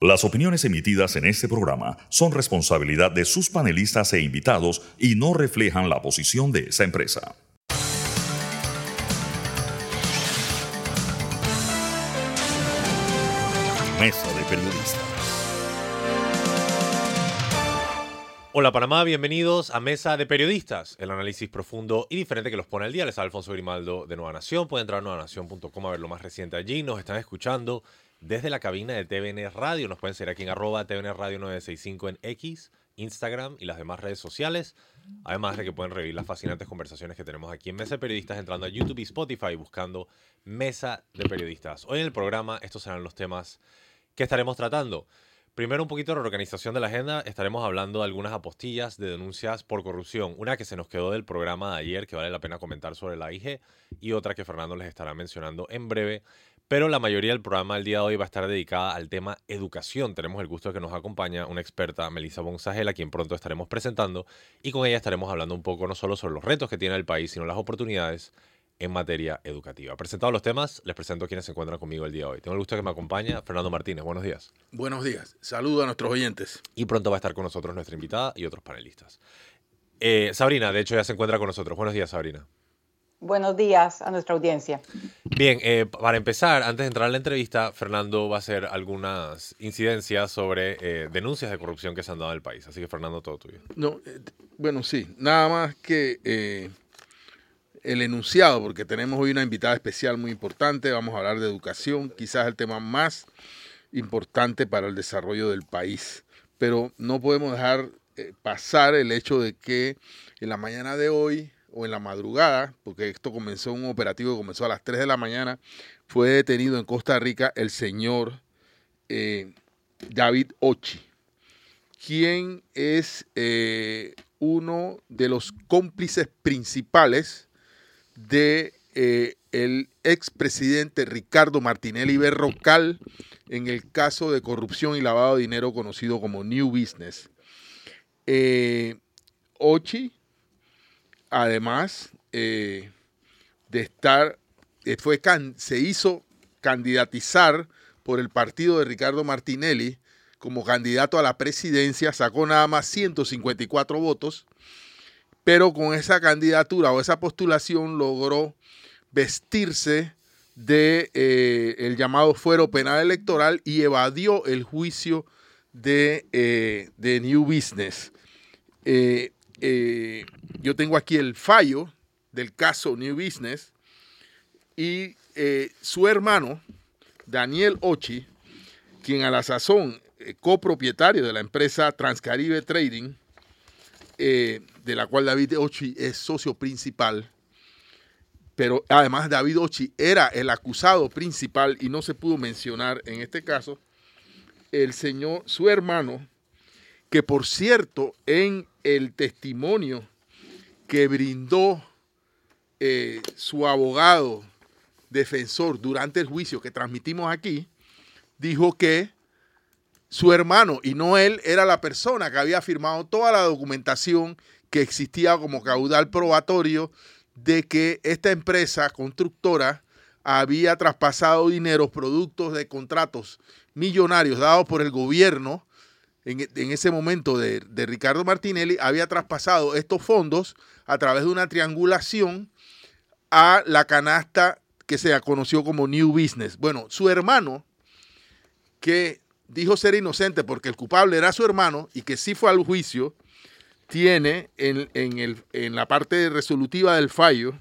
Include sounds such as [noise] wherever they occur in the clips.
Las opiniones emitidas en este programa son responsabilidad de sus panelistas e invitados y no reflejan la posición de esa empresa. Mesa de Periodistas. Hola Panamá, bienvenidos a Mesa de Periodistas, el análisis profundo y diferente que los pone al día. Les habla Alfonso Grimaldo de Nueva Nación. Pueden entrar a nuevanación.com a ver lo más reciente allí. Nos están escuchando desde la cabina de TVN Radio. Nos pueden seguir aquí en arroba TVN Radio 965 en X, Instagram y las demás redes sociales. Además de que pueden revivir las fascinantes conversaciones que tenemos aquí en Mesa de Periodistas entrando a YouTube y Spotify buscando Mesa de Periodistas. Hoy en el programa estos serán los temas que estaremos tratando. Primero un poquito de reorganización de la agenda. Estaremos hablando de algunas apostillas de denuncias por corrupción. Una que se nos quedó del programa de ayer que vale la pena comentar sobre la IG y otra que Fernando les estará mencionando en breve pero la mayoría del programa del día de hoy va a estar dedicada al tema educación. Tenemos el gusto de que nos acompaña una experta, Melissa Bonsagel, a quien pronto estaremos presentando, y con ella estaremos hablando un poco no solo sobre los retos que tiene el país, sino las oportunidades en materia educativa. Presentados los temas, les presento a quienes se encuentran conmigo el día de hoy. Tengo el gusto de que me acompaña Fernando Martínez. Buenos días. Buenos días. Saludo a nuestros oyentes. Y pronto va a estar con nosotros nuestra invitada y otros panelistas. Eh, Sabrina, de hecho, ya se encuentra con nosotros. Buenos días, Sabrina. Buenos días a nuestra audiencia. Bien, eh, para empezar, antes de entrar a la entrevista, Fernando va a hacer algunas incidencias sobre eh, denuncias de corrupción que se han dado en el país. Así que, Fernando, todo tuyo. No, eh, bueno, sí, nada más que el enunciado, porque tenemos hoy una invitada especial muy importante. Vamos a hablar de educación, quizás el tema más importante para el desarrollo del país. Pero no podemos dejar pasar el hecho de que en la mañana de hoy o en la madrugada, porque esto comenzó un operativo que comenzó a las 3 de la mañana, fue detenido en Costa Rica el señor eh, David Ochi, quien es eh, uno de los cómplices principales de eh, expresidente Ricardo Martinelli Berrocal en el caso de corrupción y lavado de dinero conocido como New Business. Ochi además eh, de estar, eh, fue se hizo candidatizar por el partido de Ricardo Martinelli como candidato a la presidencia, sacó nada más 154 votos, pero con esa candidatura o esa postulación logró vestirse de eh, el llamado fuero penal electoral y evadió el juicio de, de New Business. Yo tengo aquí el fallo del caso New Business y eh, su hermano, Daniel Ochi, quien a la sazón eh, copropietario de la empresa Transcaribe Trading, de la cual David Ochi es socio principal, pero además David Ochi era el acusado principal y no se pudo mencionar en este caso, el señor, su hermano, que por cierto, en el testimonio que brindó eh, su abogado defensor durante el juicio que transmitimos aquí, dijo que su hermano y no él era la persona que había firmado toda la documentación que existía como caudal probatorio de que esta empresa constructora había traspasado dinero productos de contratos millonarios dados por el gobierno en, ese momento de, Ricardo Martinelli había traspasado estos fondos a través de una triangulación a la canasta que se conoció como New Business. Bueno, su hermano, que dijo ser inocente porque el culpable era su hermano y que sí fue al juicio, tiene en, el, en la parte resolutiva del fallo,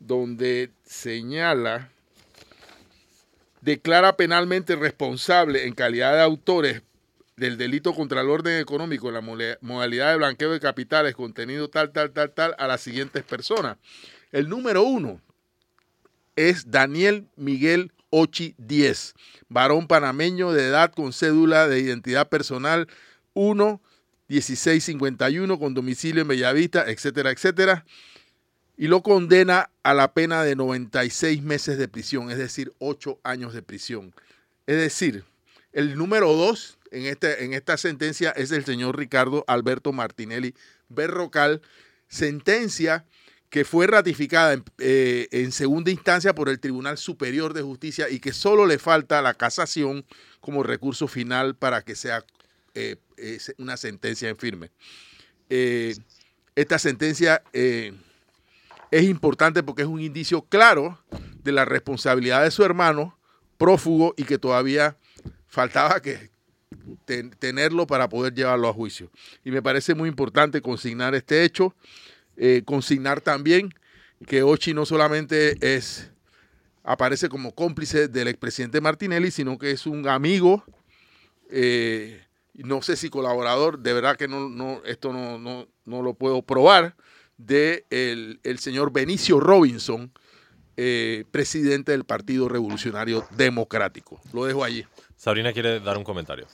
donde señala, declara penalmente responsable en calidad de autores del delito contra el orden económico en la modalidad de blanqueo de capitales contenido tal, tal, tal, tal a las siguientes personas. El número uno es Daniel Miguel Ochi 10, varón panameño de edad con cédula de identidad personal 1 1651 con domicilio en Bellavista, etcétera, etcétera. Y lo condena a la pena de 96 meses de prisión, es decir, 8 años de prisión. Es decir, el número dos en, este, en esta sentencia es el señor Ricardo Alberto Martinelli Berrocal, sentencia que fue ratificada en, eh, en, segunda instancia por el Tribunal Superior de Justicia y que solo le falta la casación como recurso final para que sea eh, una sentencia en firme. Eh, esta sentencia es importante porque es un indicio claro de la responsabilidad de su hermano prófugo y que todavía faltaba que tenerlo para poder llevarlo a juicio. Y me parece muy importante consignar este hecho eh, consignar también que Ochi no solamente es aparece como cómplice del expresidente Martinelli, sino que es un amigo, eh, no sé si colaborador, de verdad que no, no esto no, no, no, lo puedo probar, de el, el señor Benicio Robinson, eh, presidente del Partido Revolucionario Democrático. Lo dejo allí. Sabrina quiere dar un comentario.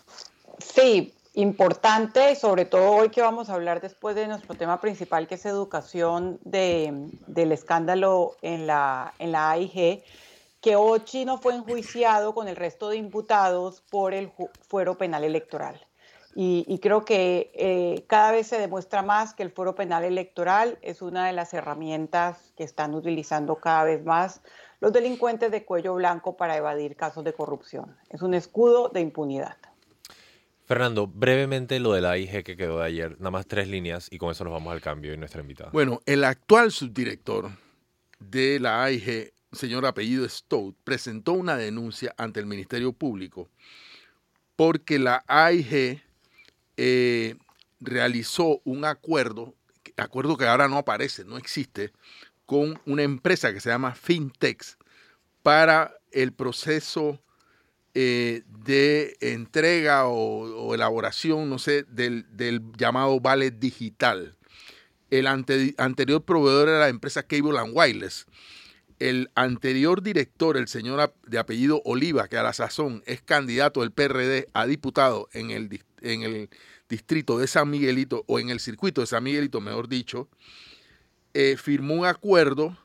Sí, importante, sobre todo hoy que vamos a hablar después de nuestro tema principal, que es educación de, del escándalo en la, en la AIG, que Ochi no fue enjuiciado con el resto de imputados por el fuero penal electoral. Y, creo que eh, cada vez se demuestra más que el fuero penal electoral es una de las herramientas que están utilizando cada vez más los delincuentes de cuello blanco para evadir casos de corrupción. Es un escudo de impunidad. Fernando, brevemente lo de la AIG que quedó de ayer, nada más tres líneas y con eso nos vamos al cambio y nuestra invitada. Bueno, el actual subdirector de la AIG, señor apellido Stout, presentó una denuncia ante el Ministerio Público porque la AIG eh, realizó un acuerdo, acuerdo que ahora no aparece, no existe, con una empresa que se llama Fintex para el proceso eh, de entrega o, elaboración, no sé, del, llamado Vale Digital. El anterior proveedor era la empresa Cable and Wireless. El anterior director, el señor de apellido Oliva, que a la sazón es candidato del PRD a diputado en el, en el distrito de San Miguelito, o en el circuito de San Miguelito, mejor dicho, eh, firmó un acuerdo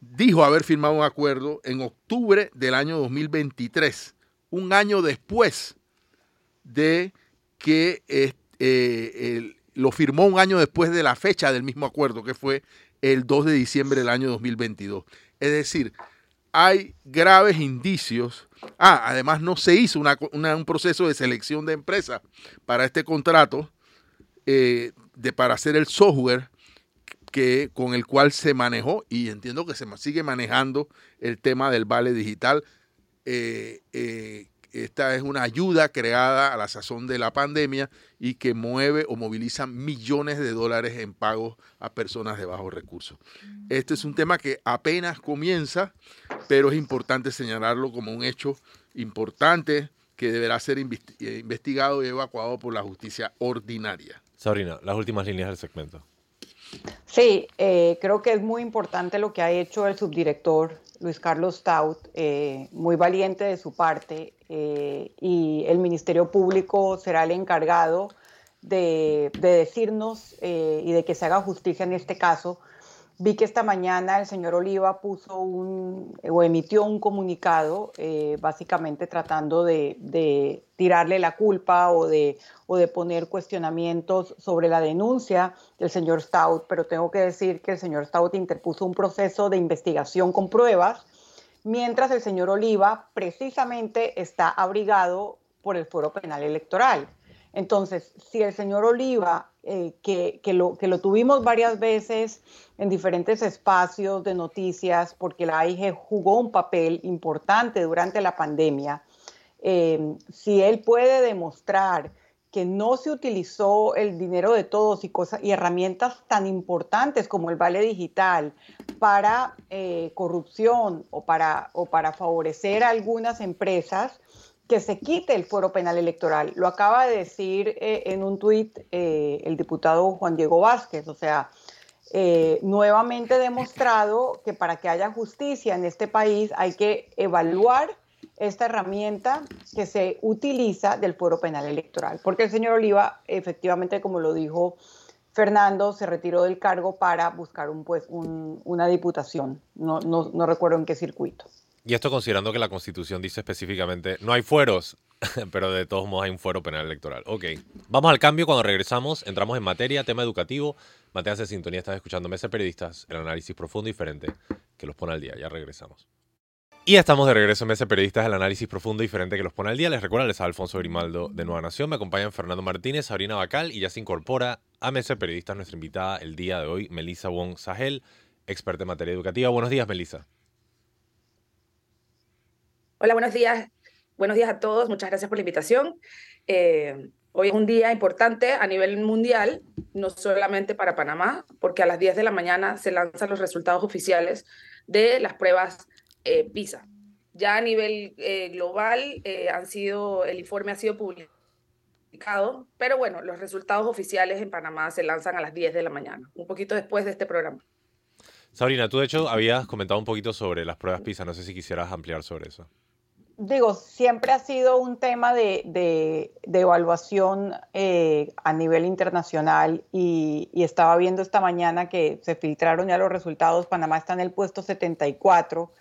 dijo haber firmado un acuerdo en octubre del año 2023, un año después de que eh, lo firmó un año después de la fecha del mismo acuerdo, que fue el 2 de diciembre del año 2022. Es decir, hay graves indicios. Ah, además no se hizo un proceso de selección de empresa para este contrato, eh, de, para hacer el software que, con el cual se manejó y entiendo que se sigue manejando el tema del vale digital. Eh, eh, esta es una ayuda creada a la sazón de la pandemia y que mueve o moviliza millones de dólares en pagos a personas de bajos recursos. Este es un tema que apenas comienza, pero es importante señalarlo como un hecho importante que deberá ser eh, investigado y evacuado por la justicia ordinaria. Sabrina, las últimas líneas del segmento. Sí, eh, creo que es muy importante lo que ha hecho el subdirector Luis Carlos Stout, eh, muy valiente de su parte, eh, y el Ministerio Público será el encargado de decirnos y de que se haga justicia en este caso, Vi que esta mañana el señor Oliva puso un o emitió un comunicado eh, básicamente tratando de, tirarle la culpa o de, o de poner cuestionamientos sobre la denuncia del señor Stout, pero tengo que decir que el señor Stout interpuso un proceso de investigación con pruebas, mientras el señor Oliva precisamente está abrigado por el fuero penal electoral. Entonces, si el señor Oliva, eh, que, lo, que lo tuvimos varias veces en diferentes espacios de noticias, porque la AIG jugó un papel importante durante la pandemia, eh, si él puede demostrar que no se utilizó el dinero de todos y, cosas, y herramientas tan importantes como el vale digital para eh, corrupción o para, o para favorecer a algunas empresas, que se quite el fuero penal electoral. Lo acaba de decir eh, en un tuit eh, el diputado Juan Diego Vázquez, o sea, eh, nuevamente demostrado que para que haya justicia en este país hay que evaluar esta herramienta que se utiliza del fuero penal electoral. Porque el señor Oliva, efectivamente, como lo dijo Fernando, se retiró del cargo para buscar un, pues, una diputación. No, no, no recuerdo en qué circuito. Y esto considerando que la Constitución dice específicamente, no hay fueros, [laughs] pero de todos modos hay un fuero penal electoral. Ok, vamos al cambio. Cuando regresamos, entramos en materia, tema educativo. Manténganse en sintonía, estás escuchando Mesa Periodistas, el análisis profundo y diferente que los pone al día. Ya regresamos. Y estamos de regreso en Mesa Periodistas, el análisis profundo y diferente que los pone al día. Les recuerdo, les Alfonso Grimaldo de Nueva Nación. Me acompañan Fernando Martínez, Sabrina Bacal y ya se incorpora a Mesa Periodistas nuestra invitada el día de hoy, Melissa Wong Sahel, experta en materia educativa. Buenos días, Melissa. Hola, buenos días. Buenos días a todos. Muchas gracias por la invitación. Eh, hoy es un día importante a nivel mundial, no solamente para Panamá, porque a las 10 de la mañana se lanzan los resultados oficiales de las pruebas eh, PISA. Ya a nivel eh, global han sido, el informe ha sido publicado, pero bueno, los resultados oficiales en Panamá se lanzan a las 10 de la mañana, un poquito después de este programa. Sabrina, tú de hecho habías comentado un poquito sobre las pruebas PISA, no sé si quisieras ampliar sobre eso. Digo, siempre ha sido un tema de, de, evaluación a nivel internacional y, y, estaba viendo esta mañana que se filtraron ya los resultados. Panamá está en el puesto 74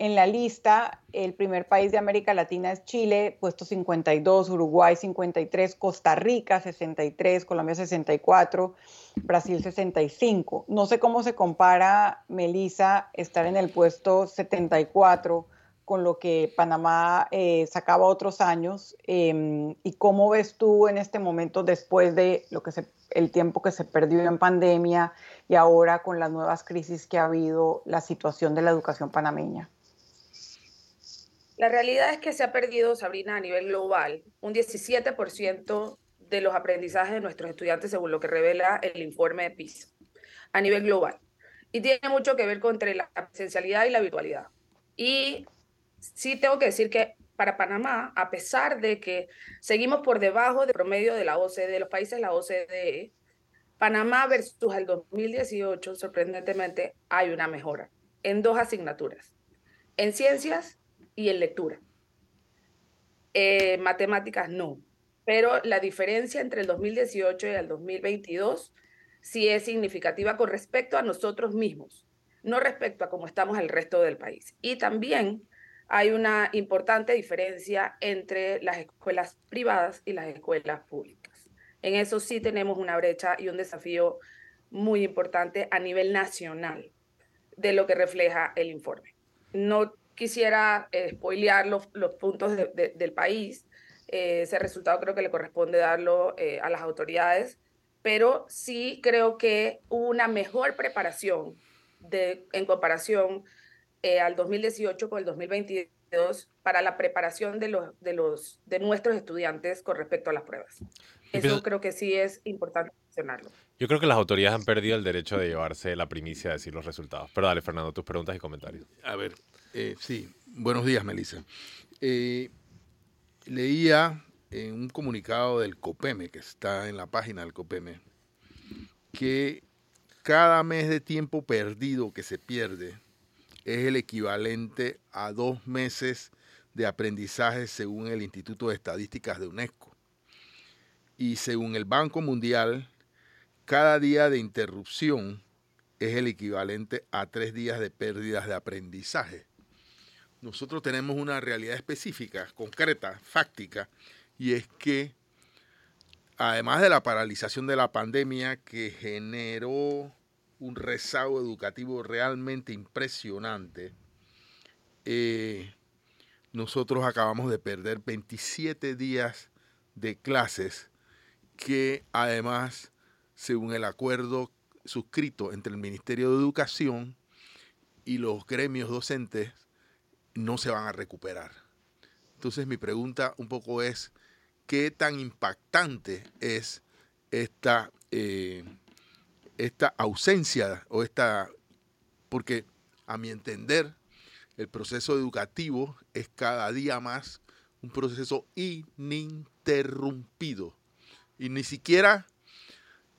en la lista, el primer país de América Latina es Chile, puesto 52, Uruguay 53, Costa Rica 63, Colombia 64, Brasil 65. No sé cómo se compara, Melissa, estar en el puesto 74 con lo que Panamá eh, sacaba otros años. Em, ¿Y cómo ves tú en este momento, después de lo que el tiempo que se perdió en pandemia y ahora con las nuevas crisis que ha habido, la situación de la educación panameña? La realidad es que se ha perdido, Sabrina, a nivel global, un 17% de los aprendizajes de nuestros estudiantes, según lo que revela el informe de PISA, a nivel global. Y tiene mucho que ver con entre la presencialidad y la virtualidad. Y sí tengo que decir que para Panamá, a pesar de que seguimos por debajo del promedio de la OCDE, de los países de la OCDE, Panamá versus el 2018, sorprendentemente, hay una mejora en dos asignaturas, en ciencias y en lectura. Eh, matemáticas no, pero la diferencia entre el 2018 y el 2022 sí es significativa con respecto a nosotros mismos, no respecto a cómo estamos el resto del país. Y también hay una importante diferencia entre las escuelas privadas y las escuelas públicas. En eso sí tenemos una brecha y un desafío muy importante a nivel nacional de lo que refleja el informe. No quisiera eh, spoilear los, puntos del país. Eh, ese resultado creo que le corresponde darlo eh, a las autoridades, pero sí creo que hubo una mejor preparación en comparación al 2018 con el 2022 para la preparación de, los, de, los, de nuestros estudiantes con respecto a las pruebas. Eso creo que sí es importante mencionarlo. Yo creo que las autoridades han perdido el derecho de llevarse la primicia de decir los resultados. Pero dale, Fernando, tus preguntas y comentarios. A ver, eh, sí, buenos días, Melissa. Eh, leía en un comunicado del COPEME, que está en la página del COPEME, que cada mes de tiempo perdido que se pierde es el equivalente a dos meses de aprendizaje según el Instituto de Estadísticas de UNESCO. Y según el Banco Mundial, cada día de interrupción es el equivalente a tres días de pérdidas de aprendizaje nosotros tenemos una realidad específica, concreta, fáctica, y es que además de la paralización de la pandemia que generó un rezago educativo realmente impresionante, eh, nosotros acabamos de perder 27 días de clases que además, según el acuerdo suscrito entre el Ministerio de Educación y los gremios docentes, no se van a recuperar. Entonces mi pregunta un poco es, ¿qué tan impactante es esta, eh, esta ausencia o esta, porque a mi entender, el proceso educativo es cada día más un proceso ininterrumpido y ni siquiera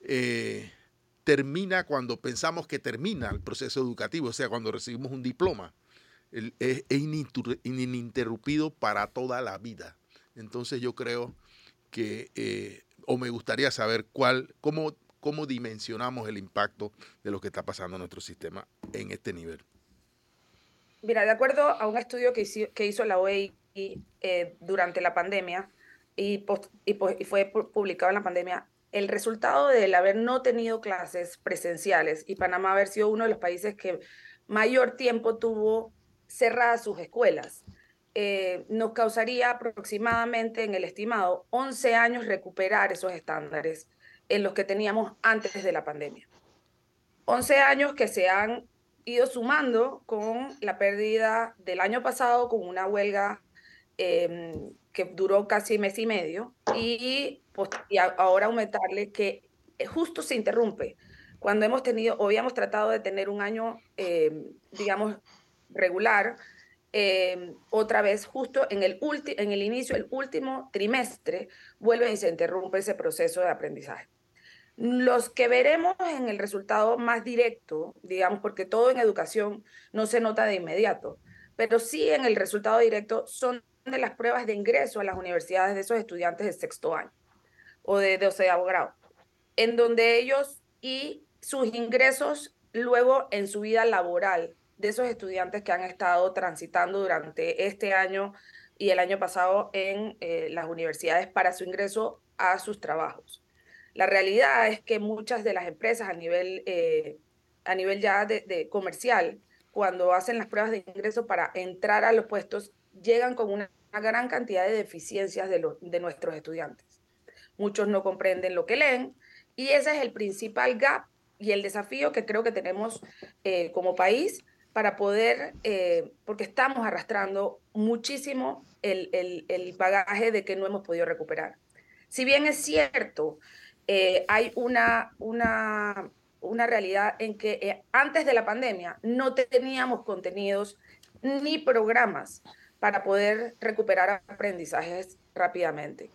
eh, termina cuando pensamos que termina el proceso educativo, o sea, cuando recibimos un diploma es, ininterrumpido para toda la vida. Entonces yo creo que, eh, o me gustaría saber cuál, cómo, cómo dimensionamos el impacto de lo que está pasando en nuestro sistema en este nivel. Mira, de acuerdo a un estudio que hizo, que hizo la OEI eh, durante la pandemia y, y, fue publicado en la pandemia, el resultado del haber no tenido clases presenciales y Panamá haber sido uno de los países que mayor tiempo tuvo cerradas sus escuelas, eh, nos causaría aproximadamente en el estimado 11 años recuperar esos estándares en los que teníamos antes de la pandemia. 11 años que se han ido sumando con la pérdida del año pasado con una huelga em, que duró casi mes y medio y, pues, y ahora aumentarle que justo se interrumpe cuando hemos tenido o habíamos tratado de tener un año, em, digamos, regular, em, otra vez justo en el, en el inicio, el último trimestre, vuelve y se interrumpe ese proceso de aprendizaje. Los que veremos en el resultado más directo, digamos, porque todo en educación no se nota de inmediato, pero sí en el resultado directo son de las pruebas de ingreso a las universidades de esos estudiantes de sexto año o de doceavo grado, en donde ellos y sus ingresos luego en su vida laboral de esos estudiantes que han estado transitando durante este año y el año pasado en eh, las universidades para su ingreso a sus trabajos. La realidad es que muchas de las empresas a nivel, eh, a nivel ya de, comercial, cuando hacen las pruebas de ingreso para entrar a los puestos, llegan con una, gran cantidad de deficiencias de, de nuestros estudiantes. Muchos no comprenden lo que leen y ese es el principal gap y el desafío que creo que tenemos eh, como país para poder, eh, porque estamos arrastrando muchísimo el, el, el, bagaje de que no hemos podido recuperar. Si bien es cierto eh, hay una, una, una, realidad en que eh, antes de la pandemia no teníamos contenidos ni programas para poder recuperar aprendizajes rápidamente.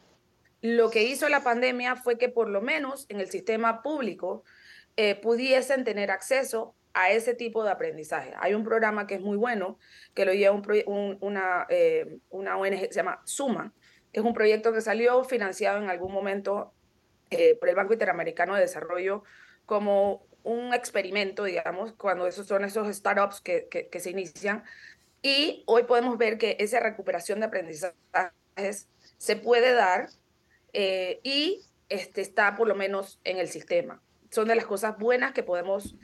Lo que hizo la pandemia fue que por lo menos en el sistema público eh, pudiesen tener acceso a ese tipo de aprendizaje. Hay un programa que es muy bueno, que lo lleva un, una, una ONG se llama Suma. Es un proyecto que salió financiado en algún momento eh, por el Banco Interamericano de Desarrollo como un experimento, digamos, cuando esos son esos startups que, que, se inician. Y hoy podemos ver que esa recuperación de aprendizajes se puede dar eh, y este, está por lo menos en el sistema. Son de las cosas buenas que podemos,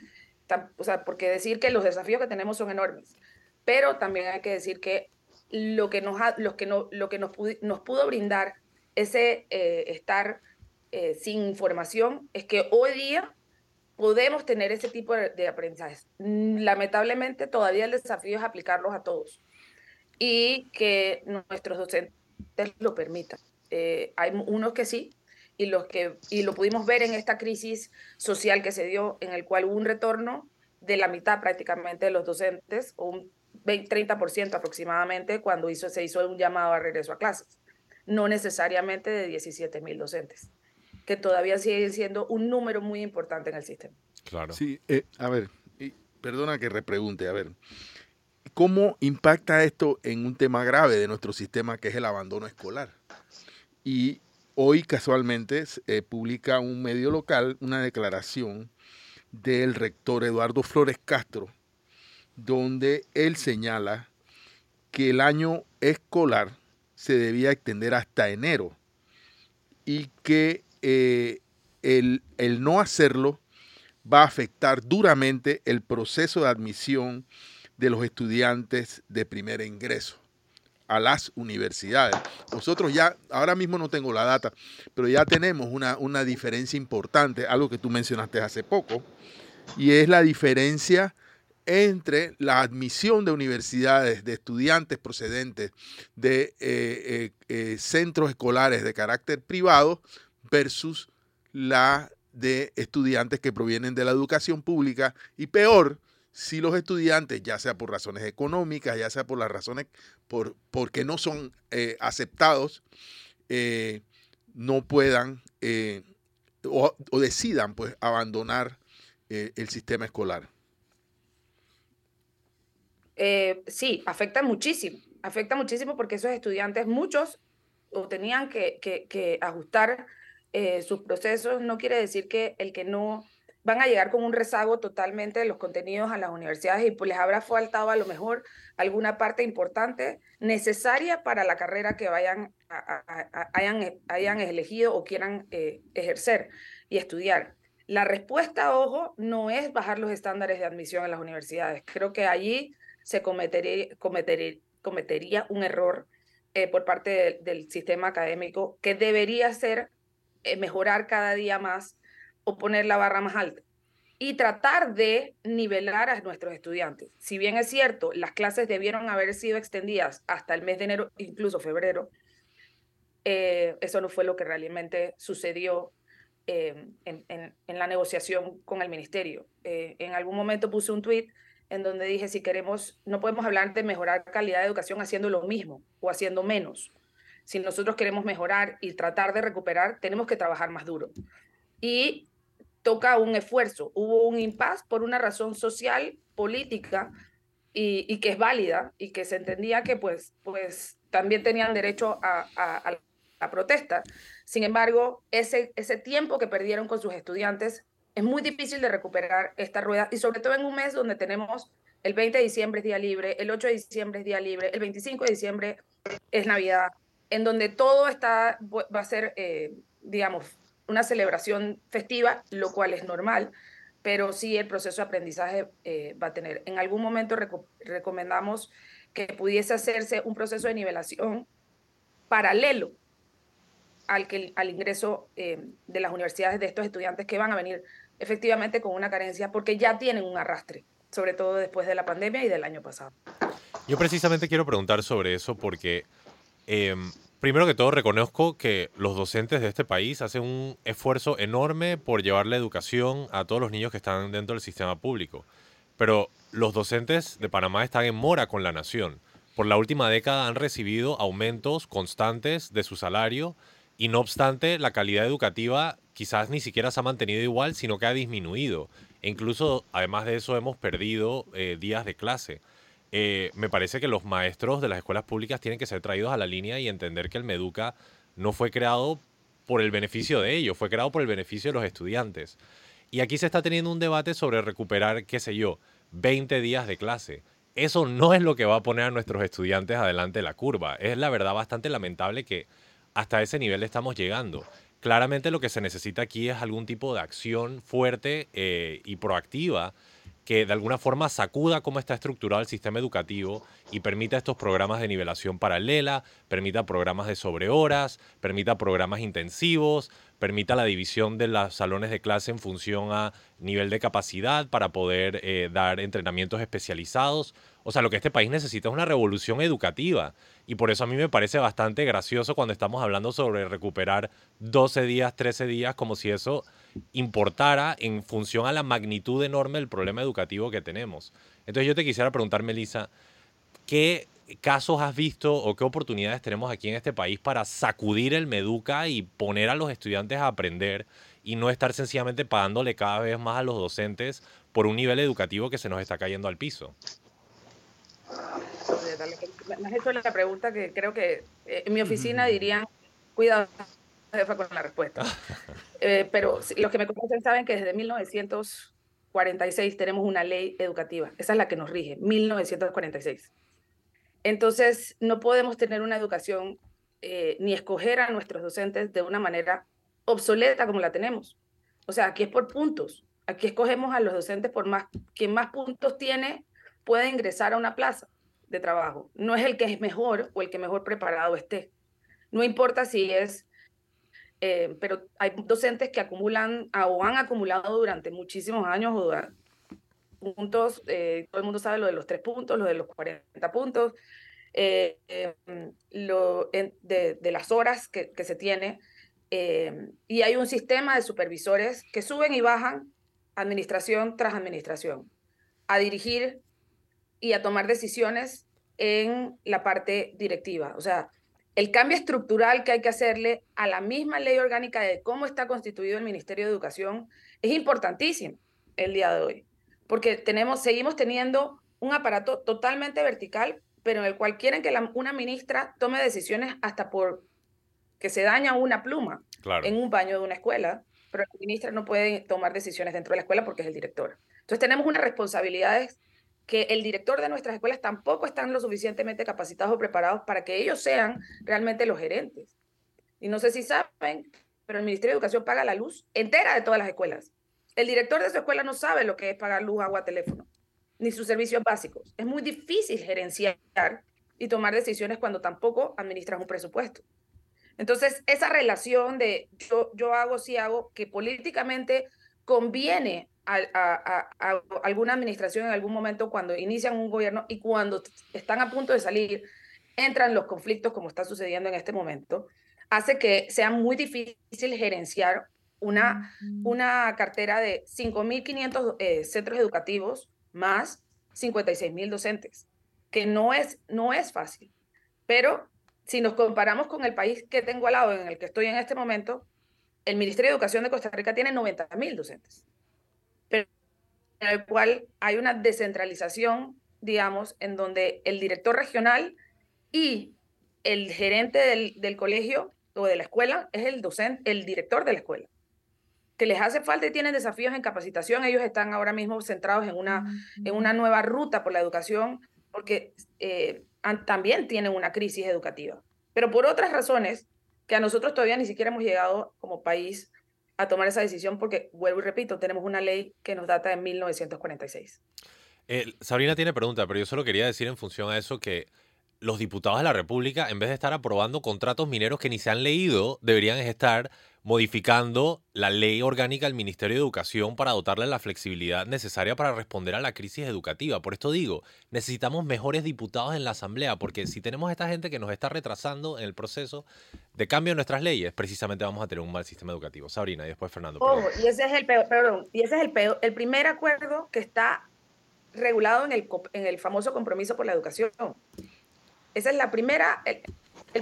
o sea, porque decir que los desafíos que tenemos son enormes, pero también hay que decir que lo que nos, los que no, lo que nos, nos pudo brindar ese eh, estar eh, sin información es que hoy día podemos tener ese tipo de, aprendizajes. Mm, lamentablemente todavía el desafío es aplicarlos a todos y que nuestros docentes lo permitan. Eh, hay unos que sí, y, los que, y lo pudimos ver en esta crisis social que se dio, en el cual hubo un retorno de la mitad prácticamente de los docentes, o un 20, 30% aproximadamente, cuando hizo, se hizo un llamado a regreso a clases, no necesariamente de 17 mil docentes que todavía sigue siendo un número muy importante en el sistema. Claro. Sí, eh, a ver, perdona que repregunte, a ver, ¿cómo impacta esto en un tema grave de nuestro sistema que es el abandono escolar? Y hoy casualmente eh, publica un medio local una declaración del rector Eduardo Flores Castro, donde él señala que el año escolar se debía extender hasta enero y que eh, el, no hacerlo va a afectar duramente el proceso de admisión de los estudiantes de primer ingreso a las universidades. Nosotros ya, ahora mismo no tengo la data, pero ya tenemos una, una diferencia importante, algo que tú mencionaste hace poco, y es la diferencia entre la admisión de universidades de estudiantes procedentes de eh, eh, centros escolares de carácter privado versus la de estudiantes que provienen de la educación pública y peor si los estudiantes, ya sea por razones económicas, ya sea por las razones por porque no son eh, aceptados, eh, no puedan eh, o, decidan pues abandonar el sistema escolar. sí, afecta muchísimo, afecta muchísimo porque esos estudiantes, muchos o tenían que, ajustar eh, sus procesos, no quiere decir que el que no van a llegar con un rezago totalmente de los contenidos a las universidades y pues les habrá faltado a lo mejor alguna parte importante necesaria para la carrera que vayan hayan, hayan elegido o quieran eh, ejercer y estudiar. La respuesta, ojo, no es bajar los estándares de admisión en las universidades. Creo que allí se cometería, cometería, un error eh, por parte del sistema académico que debería ser mejorar cada día más o poner la barra más alta y tratar de nivelar a nuestros estudiantes. Si bien es cierto, las clases debieron haber sido extendidas hasta el mes de enero, incluso febrero, eh, eso no fue lo que realmente sucedió eh, en, la negociación con el ministerio. Eh, en algún momento puse un tweet en donde dije, si queremos, no podemos hablar de mejorar calidad de educación haciendo lo mismo o haciendo menos. Si nosotros queremos mejorar y tratar de recuperar, tenemos que trabajar más duro. Y toca un esfuerzo. Hubo un impas por una razón social, política, y, que es válida y que se entendía que pues, pues también tenían derecho a, a, la protesta. Sin embargo, ese, ese tiempo que perdieron con sus estudiantes es muy difícil de recuperar esta rueda y sobre todo en un mes donde tenemos el 20 de diciembre es día libre, el 8 de diciembre es día libre, el 25 de diciembre es Navidad, en donde todo está, va a ser, eh, digamos, una celebración festiva, lo cual es normal, pero sí el proceso de aprendizaje eh, va a tener. En algún momento recomendamos que pudiese hacerse un proceso de nivelación paralelo al, que, al ingreso eh, de las universidades de estos estudiantes que van a venir efectivamente con una carencia porque ya tienen un arrastre, sobre todo después de la pandemia y del año pasado. Yo precisamente quiero preguntar sobre eso porque em, Primero que todo, reconozco que los docentes de este país hacen un esfuerzo enorme por llevar la educación a todos los niños que están dentro del sistema público. Pero los docentes de Panamá están en mora con la nación. Por la última década han recibido aumentos constantes de su salario y no obstante la calidad educativa quizás ni siquiera se ha mantenido igual, sino que ha disminuido. E incluso, además de eso, hemos perdido eh, días de clase. Eh, me parece que los maestros de las escuelas públicas tienen que ser traídos a la línea y entender que el Meduca no fue creado por el beneficio de ellos, fue creado por el beneficio de los estudiantes. Y aquí se está teniendo un debate sobre recuperar, qué sé yo, 20 días de clase. Eso no es lo que va a poner a nuestros estudiantes adelante de la curva. Es la verdad bastante lamentable que hasta ese nivel estamos llegando. Claramente lo que se necesita aquí es algún tipo de acción fuerte eh, y proactiva que de alguna forma sacuda cómo está estructurado el sistema educativo y permita estos programas de nivelación paralela, permita programas de sobrehoras, permita programas intensivos, permita la división de los salones de clase en función a nivel de capacidad para poder eh, dar entrenamientos especializados. O sea, lo que este país necesita es una revolución educativa. Y por eso a mí me parece bastante gracioso cuando estamos hablando sobre recuperar 12 días, 13 días, como si eso importara en función a la magnitud enorme del problema educativo que tenemos. Entonces yo te quisiera preguntar, Melissa, ¿qué casos has visto o qué oportunidades tenemos aquí en este país para sacudir el Meduca y poner a los estudiantes a aprender y no estar sencillamente pagándole cada vez más a los docentes por un nivel educativo que se nos está cayendo al piso? Me la pregunta que creo que eh, en mi oficina dirían, cuidado, jefa, con la respuesta. [laughs] Eh, pero los que me conocen saben que desde 1946 tenemos una ley educativa. Esa es la que nos rige, 1946. Entonces, no podemos tener una educación eh, ni escoger a nuestros docentes de una manera obsoleta como la tenemos. O sea, aquí es por puntos. Aquí escogemos a los docentes por más, quien más puntos tiene puede ingresar a una plaza de trabajo. No es el que es mejor o el que mejor preparado esté. No importa si es, eh, pero hay docentes que acumulan o han acumulado durante muchísimos años o puntos, eh, todo el mundo sabe lo de los tres puntos, lo de los 40 puntos, eh, em, lo, de, las horas que, se tiene. Em, y hay un sistema de supervisores que suben y bajan administración tras administración a dirigir y a tomar decisiones en la parte directiva. O sea, el cambio estructural que hay que hacerle a la misma ley orgánica de cómo está constituido el Ministerio de Educación es importantísimo el día de hoy porque tenemos, seguimos teniendo un aparato totalmente vertical, pero en el cual quieren que una ministra tome decisiones hasta por que se daña una pluma en un baño de una escuela pero la ministra no puede tomar decisiones dentro de la escuela porque es el director. Entonces tenemos unas responsabilidades que el director de nuestras escuelas tampoco están lo suficientemente capacitados o preparados para que ellos sean realmente los gerentes. Y no sé si saben, pero el Ministerio de Educación paga la luz entera de todas las escuelas. El director de su escuela no sabe lo que es pagar luz, agua, teléfono, ni sus servicios básicos. Es muy difícil gerenciar y tomar decisiones cuando tampoco administras un presupuesto. Entonces, esa relación de yo, yo hago, sí hago, que políticamente conviene a, alguna administración en algún momento cuando inician un gobierno y cuando están a punto de salir, entran los conflictos como está sucediendo en este momento, hace que sea muy difícil gerenciar una, una cartera de 5.500 eh, centros educativos más 56.000 docentes, que no es, no es fácil. Pero si nos comparamos con el país que tengo al lado, en el que estoy en este momento, el Ministerio de Educación de Costa Rica tiene 90.000 docentes en el cual hay una descentralización, digamos, en donde el director regional y el gerente del, colegio o de la escuela es el docente, el director de la escuela. Que les hace falta y tienen desafíos en capacitación. Ellos están ahora mismo centrados en una, en una nueva ruta por la educación, porque eh, también tienen una crisis educativa. Pero por otras razones que a nosotros todavía ni siquiera hemos llegado como país a tomar esa decisión porque, vuelvo y repito, tenemos una ley que nos data de 1946. Eh, Sabrina tiene pregunta, pero yo solo quería decir en función a eso que los diputados de la República, en vez de estar aprobando contratos mineros que ni se han leído, deberían estar modificando la ley orgánica del Ministerio de Educación para dotarle la flexibilidad necesaria para responder a la crisis educativa. Por esto digo, necesitamos mejores diputados en la Asamblea, porque si tenemos esta gente que nos está retrasando en el proceso de cambio de nuestras leyes, precisamente vamos a tener un mal sistema educativo. Sabrina, y después Fernando. y ese es el y ese es el, el primer acuerdo que está regulado en el, en el famoso compromiso por la educación. Esa es la primera, el,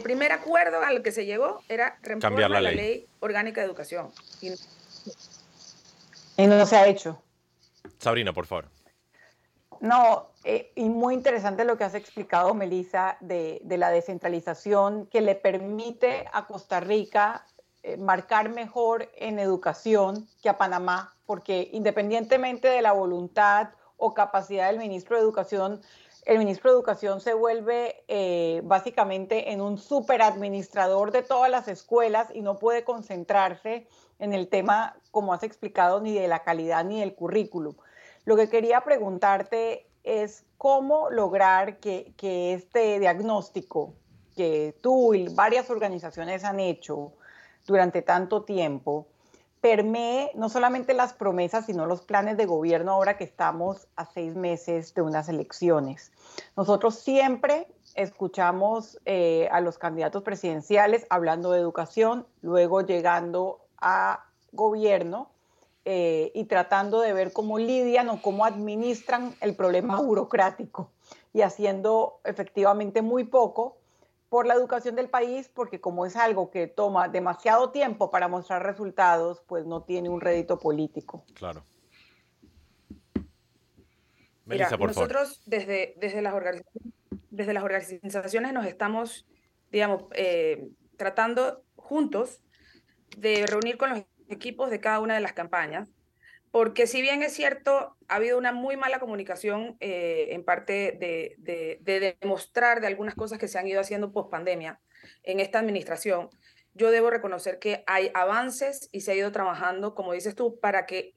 primer acuerdo al que se llegó era cambiar la, ley. orgánica de educación. Y, no se ha hecho. Sabrina, por favor. No, eh, y muy interesante lo que has explicado, Melissa, de, la descentralización que le permite a Costa Rica eh, marcar mejor en educación que a Panamá, porque independientemente de la voluntad o capacidad del ministro de Educación, el ministro de Educación se vuelve eh, básicamente en un superadministrador de todas las escuelas y no puede concentrarse en el tema, como has explicado, ni de la calidad ni del currículum. Lo que quería preguntarte es cómo lograr que, que este diagnóstico que tú y varias organizaciones han hecho durante tanto tiempo, permee no solamente las promesas, sino los planes de gobierno ahora que estamos a seis meses de unas elecciones. Nosotros siempre escuchamos eh, a los candidatos presidenciales hablando de educación, luego llegando a gobierno eh, y tratando de ver cómo lidian o cómo administran el problema burocrático y haciendo efectivamente muy poco por la educación del país, porque como es algo que toma demasiado tiempo para mostrar resultados, pues no tiene un rédito político. Claro. Mira, nosotros desde, desde, las desde las organizaciones nos estamos, digamos, eh, tratando juntos de reunir con los equipos de cada una de las campañas porque si bien es cierto, ha habido una muy mala comunicación eh, en parte de, de, demostrar de algunas cosas que se han ido haciendo post pandemia en esta administración, yo debo reconocer que hay avances y se ha ido trabajando, como dices tú, para que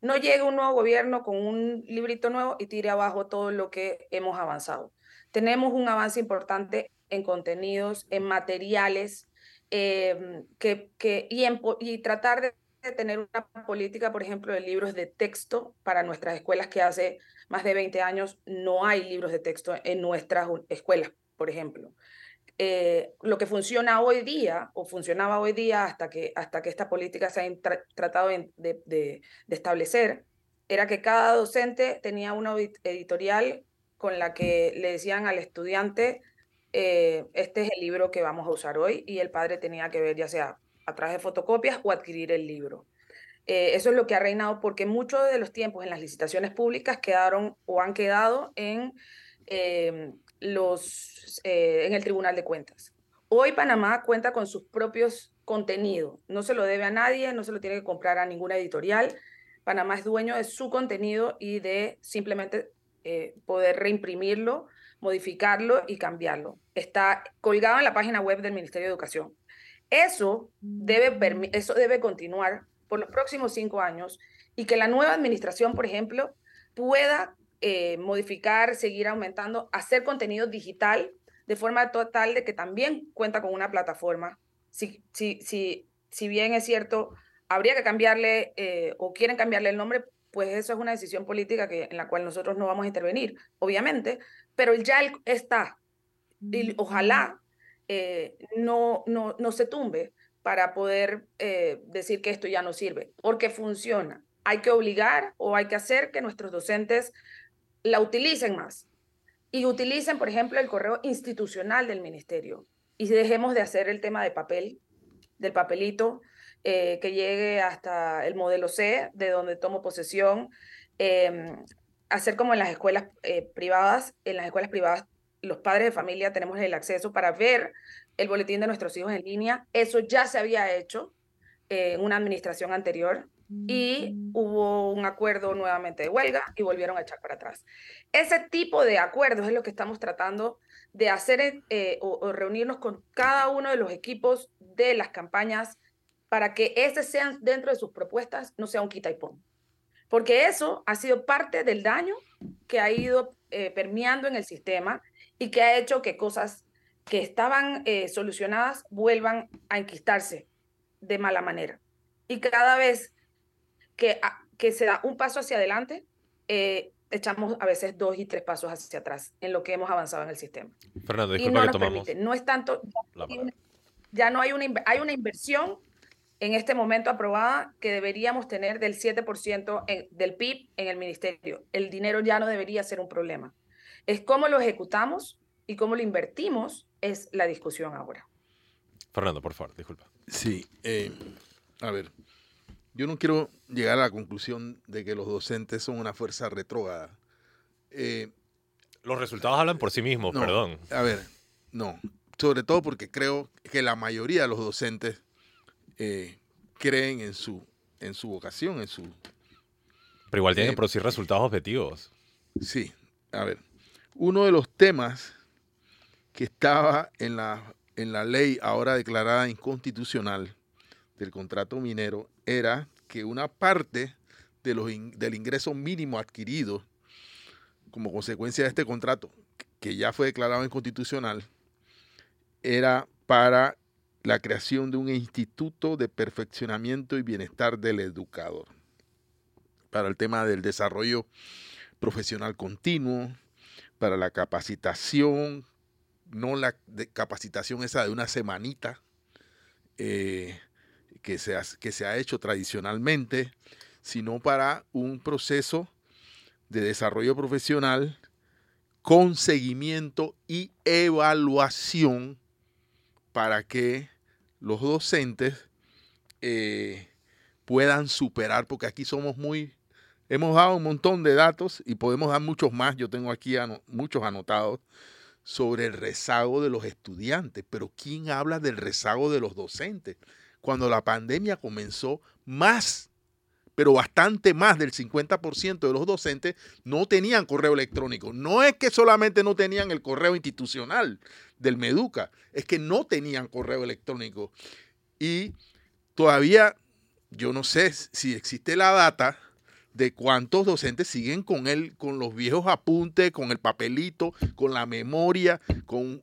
no llegue un nuevo gobierno con un librito nuevo y tire abajo todo lo que hemos avanzado. Tenemos un avance importante en contenidos, en materiales, eh, que, que, y, tratar de de tener una política, por ejemplo, de libros de texto para nuestras escuelas que hace más de 20 años no hay libros de texto en nuestras escuelas, por ejemplo. Eh, lo que funciona hoy día, o funcionaba hoy día hasta que, hasta que esta política se ha tratado de, establecer, era que cada docente tenía una editorial con la que le decían al estudiante, eh, este es el libro que vamos a usar hoy, y el padre tenía que ver ya sea a través de fotocopias o adquirir el libro. Eh, eso es lo que ha reinado porque muchos de los tiempos en las licitaciones públicas quedaron o han quedado en, em, los, eh, en el Tribunal de Cuentas Hoy Panamá cuenta con sus propios contenidos. No se lo debe a nadie, no se lo tiene que comprar a ninguna editorial. Panamá es dueño de su contenido y de simplemente eh, poder reimprimirlo, modificarlo y cambiarlo. Está colgado en la página web del Ministerio de Educación. Eso debe, eso debe continuar por los próximos cinco años y que la nueva administración, por ejemplo, pueda eh, modificar, seguir aumentando, hacer contenido digital de forma total de que también cuenta con una plataforma. Si, si, si, si bien es cierto, habría que cambiarle eh, o quieren cambiarle el nombre, pues eso es una decisión política que, en la cual nosotros no vamos a intervenir, obviamente, pero ya está. Y ojalá eh, no, no, no se tumbe para poder eh, decir que esto ya no sirve, porque funciona. Hay que obligar o hay que hacer que nuestros docentes la utilicen más y utilicen, por ejemplo, el correo institucional del ministerio y dejemos de hacer el tema de papel, del papelito, eh, que llegue hasta el modelo C, de donde tomo posesión, em, hacer como en las escuelas eh, privadas, en las escuelas privadas los padres de familia tenemos el acceso para ver el boletín de nuestros hijos en línea. Eso ya se había hecho en una administración anterior y hubo un acuerdo nuevamente de huelga y volvieron a echar para atrás. Ese tipo de acuerdos es lo que estamos tratando de hacer eh, o, reunirnos con cada uno de los equipos de las campañas para que ese sean dentro de sus propuestas, no sea un quita y pon. Porque eso ha sido parte del daño que ha ido eh, permeando en el sistema y que ha hecho que cosas que estaban eh, solucionadas vuelvan a enquistarse de mala manera. Y cada vez que, que se da un paso hacia adelante, eh, echamos a veces dos y tres pasos hacia atrás en lo que hemos avanzado en el sistema. Fernando, disculpa no que tomamos. No es tanto, ya no hay una, hay una inversión en este momento aprobada que deberíamos tener del 7% del PIB en el ministerio. El dinero ya no debería ser un problema. Es cómo lo ejecutamos y cómo lo invertimos es la discusión ahora. Fernando, por favor, disculpa. Sí, eh, a ver, yo no quiero llegar a la conclusión de que los docentes son una fuerza retrógrada. Eh, los resultados hablan por sí mismos, perdón. A ver, no, sobre todo porque creo que la mayoría de los docentes eh, creen en su, en su vocación, en su... Pero igual tienen que producir resultados objetivos. Sí, a ver, uno de los temas que estaba en la, en la ley ahora declarada inconstitucional del contrato minero era que una parte de los del ingreso mínimo adquirido como consecuencia de este contrato, que ya fue declarado inconstitucional, era para la creación de un instituto de perfeccionamiento y bienestar del educador, para el tema del desarrollo profesional continuo, para la capacitación, no la capacitación esa de una semanita eh, que, se ha, que se ha hecho tradicionalmente, sino para un proceso de desarrollo profesional con seguimiento y evaluación para que los docentes eh, puedan superar, porque aquí somos muy Hemos dado un montón de datos y podemos dar muchos más. Yo tengo aquí muchos anotados sobre el rezago de los estudiantes, pero ¿quién habla del rezago de los docentes? Cuando la pandemia comenzó, más, pero bastante más del 50% de los docentes no tenían correo electrónico. No es que solamente no tenían el correo institucional del Meduca, es que no tenían correo electrónico. Y todavía, yo no sé si existe la data, de cuántos docentes siguen con él, con los viejos apuntes, con el papelito, con la memoria, con,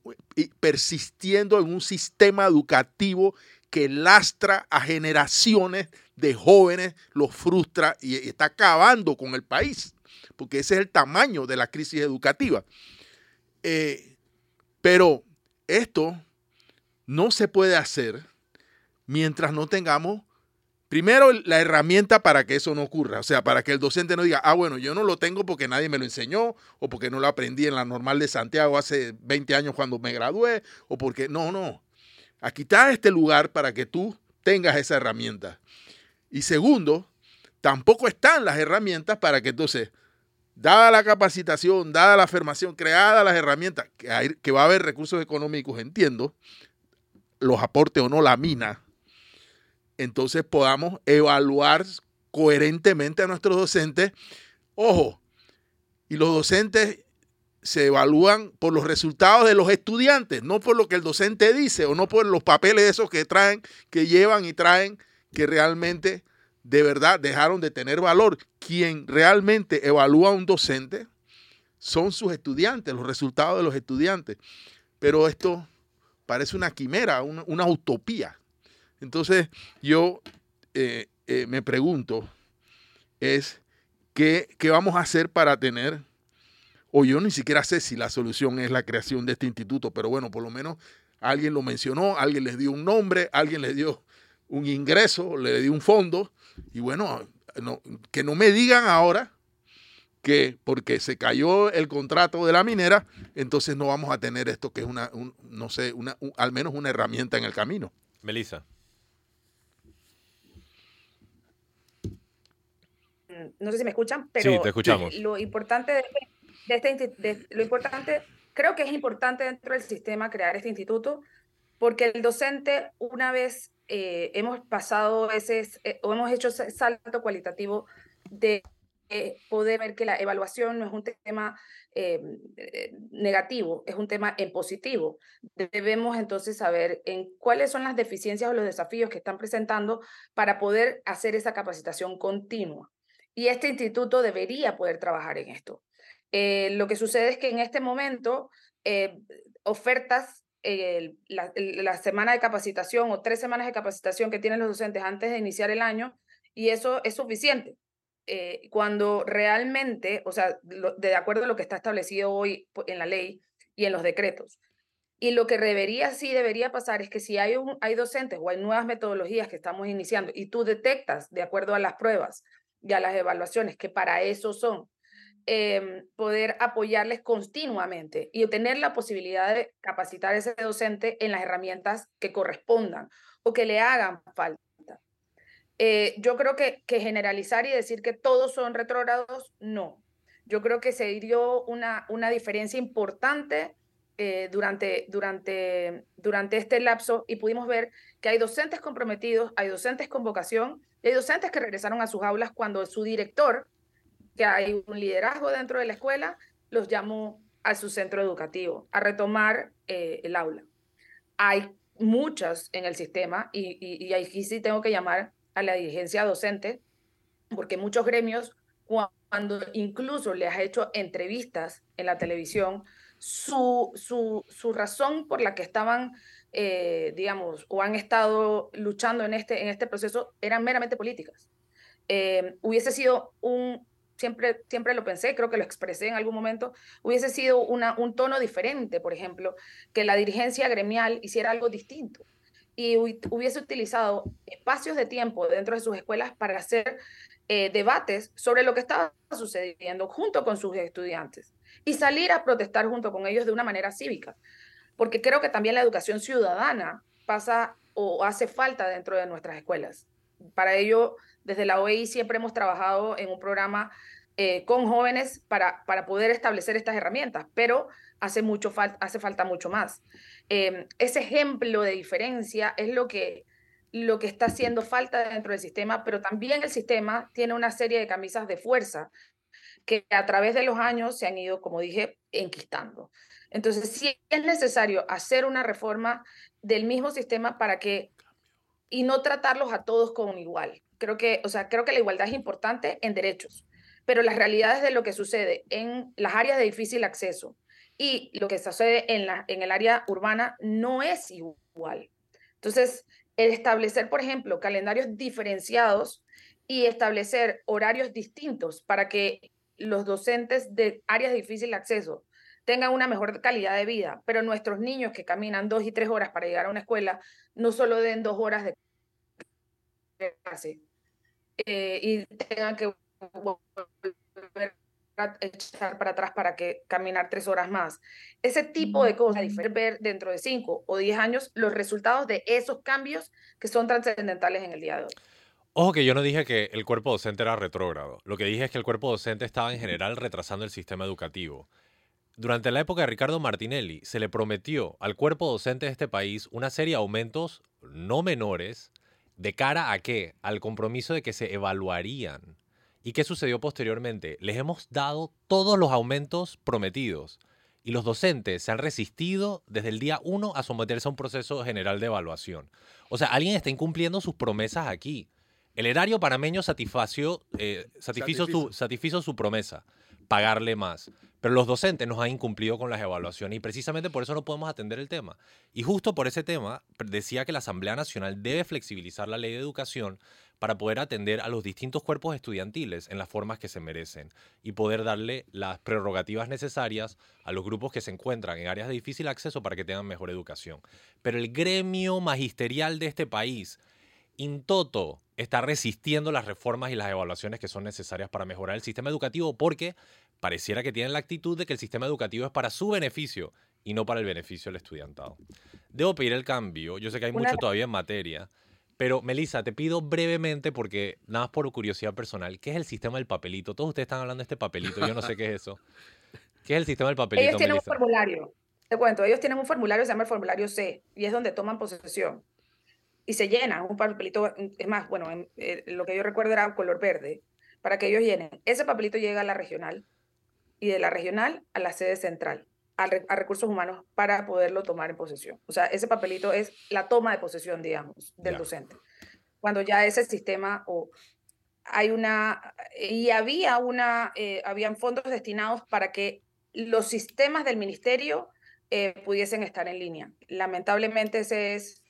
persistiendo en un sistema educativo que lastra a generaciones de jóvenes, los frustra y está acabando con el país, porque ese es el tamaño de la crisis educativa. Eh, pero esto no se puede hacer mientras no tengamos Primero, la herramienta para que eso no ocurra, o sea, para que el docente no diga, ah, bueno, yo no lo tengo porque nadie me lo enseñó, o porque no lo aprendí en la normal de Santiago hace 20 años cuando me gradué, o porque, no, no. Aquí está este lugar para que tú tengas esa herramienta. Y segundo, tampoco están las herramientas para que entonces, dada la capacitación, dada la afirmación, creada las herramientas, que, que va a haber recursos económicos, entiendo, los aporte o no la mina, entonces podamos evaluar coherentemente a nuestros docentes. Ojo, y los docentes se evalúan por los resultados de los estudiantes, no por lo que el docente dice o no por los papeles esos que traen, que llevan y traen, que realmente de verdad dejaron de tener valor. Quien realmente evalúa a un docente son sus estudiantes, los resultados de los estudiantes. Pero esto parece una quimera, una, utopía. Entonces yo eh, eh, me pregunto, es ¿qué, ¿qué vamos a hacer para tener o yo ni siquiera sé si la solución es la creación de este instituto, pero bueno, por lo menos alguien lo mencionó, alguien les dio un nombre, alguien les dio un ingreso, le dio un fondo, y bueno, que no me digan ahora que porque se cayó el contrato de la minera, entonces no vamos a tener esto que es una, no sé, una, al menos una herramienta en el camino. Melissa. No sé si me escuchan, pero sí, te escuchamos. lo importante de este lo importante, creo que es importante dentro del sistema crear este instituto, porque el docente, una vez eh, hemos pasado ese, eh, o hemos hecho ese salto cualitativo de eh, poder ver que la evaluación no es un tema negativo, es un tema en positivo. Debemos entonces saber en cuáles son las deficiencias o los desafíos que están presentando para poder hacer esa capacitación continua. Y este instituto debería poder trabajar en esto. Eh, lo que sucede es que en este momento eh, ofertas eh, la, semana de capacitación o tres semanas de capacitación que tienen los docentes antes de iniciar el año y eso es suficiente. cuando realmente, o sea, de acuerdo a lo que está establecido hoy en la ley y en los decretos. Y lo que debería, sí debería pasar es que si hay, hay docentes o hay nuevas metodologías que estamos iniciando y tú detectas, de acuerdo a las pruebas y a las evaluaciones, que para eso son, Em, poder apoyarles continuamente y tener la posibilidad de capacitar a ese docente en las herramientas que correspondan o que le hagan falta. Eh, yo creo que, que generalizar y decir que todos son retrógrados, no. Yo creo que se dio una, una diferencia importante eh, durante, durante, durante este lapso y pudimos ver que hay docentes comprometidos, hay docentes con vocación y hay docentes que regresaron a sus aulas cuando su director que hay un liderazgo dentro de la escuela, los llamó a su centro educativo a retomar eh, el aula. Hay muchas en el sistema y, y, aquí sí tengo que llamar a la dirigencia docente, porque muchos gremios, cuando incluso les ha hecho entrevistas en la televisión, su, su, su razón por la que estaban, eh, digamos, o han estado luchando en este, en este proceso eran meramente políticas. Eh, hubiese sido un, siempre, siempre lo pensé, creo que lo expresé en algún momento, hubiese sido una, un tono diferente, por ejemplo, que la dirigencia gremial hiciera algo distinto y hubiese utilizado espacios de tiempo dentro de sus escuelas para hacer eh, debates sobre lo que estaba sucediendo junto con sus estudiantes y salir a protestar junto con ellos de una manera cívica, porque creo que también la educación ciudadana pasa o hace falta dentro de nuestras escuelas. Para ello, desde la OEI siempre hemos trabajado en un programa eh, con jóvenes para, para poder establecer estas herramientas, pero hace, mucho falta mucho más. Em, ese ejemplo de diferencia es lo que, lo que está haciendo falta dentro del sistema, pero también el sistema tiene una serie de camisas de fuerza que a través de los años se han ido, como dije, enquistando. Entonces, sí es necesario hacer una reforma del mismo sistema para que, y no tratarlos a todos como igual creo que, o sea, creo que la igualdad es importante en derechos, pero las realidades de lo que sucede en las áreas de difícil acceso y lo que sucede en, la, en el área urbana no es igual. Entonces, el establecer, por ejemplo, calendarios diferenciados y establecer horarios distintos para que los docentes de áreas de difícil acceso tengan una mejor calidad de vida, pero nuestros niños que caminan dos y tres horas para llegar a una escuela no solo den dos horas de clase, eh, y tengan que volver a echar para atrás para que caminar tres horas más. Ese tipo de cosas, ver dentro de cinco o diez años los resultados de esos cambios que son trascendentales en el día de hoy. Ojo que yo no dije que el cuerpo docente era retrógrado. Lo que dije es que el cuerpo docente estaba en general retrasando el sistema educativo. Durante la época de Ricardo Martinelli se le prometió al cuerpo docente de este país una serie de aumentos no menores de cara a qué? Al compromiso de que se evaluarían. ¿Y qué sucedió posteriormente? Les hemos dado todos los aumentos prometidos y los docentes se han resistido desde el día uno a someterse a un proceso general de evaluación. O sea, alguien está incumpliendo sus promesas aquí. El erario panameño satisfació, eh, satisfizo, Su, satisfizo su promesa, pagarle más. Pero los docentes nos han incumplido con las evaluaciones y precisamente por eso no podemos atender el tema. Y justo por ese tema decía que la Asamblea Nacional debe flexibilizar la ley de educación para poder atender a los distintos cuerpos estudiantiles en las formas que se merecen y poder darle las prerrogativas necesarias a los grupos que se encuentran en áreas de difícil acceso para que tengan mejor educación. Pero el gremio magisterial de este país, in toto, está resistiendo las reformas y las evaluaciones que son necesarias para mejorar el sistema educativo porque pareciera que tienen la actitud de que el sistema educativo es para su beneficio y no para el beneficio del estudiantado. Debo pedir el cambio, yo sé que hay mucho todavía en materia, pero Melissa, te pido brevemente, porque nada más por curiosidad personal, ¿qué es el sistema del papelito? Todos ustedes están hablando de este papelito, yo no sé qué es eso. ¿Qué es el sistema del papelito? Ellos tienen un formulario, te cuento, ellos tienen un formulario se llama el formulario C y es donde toman posesión y se llena un papelito, es más, bueno, eh, lo que yo recuerdo era color verde, para que ellos llenen. Ese papelito llega a la regional y de la regional a la sede central a, recursos humanos para poderlo tomar en posesión. O sea, ese papelito es la toma de posesión, digamos, del docente. Cuando ya ese sistema o hay una, y había una, eh, habían fondos destinados para que los sistemas del ministerio eh, pudiesen estar en línea. Lamentablemente ese es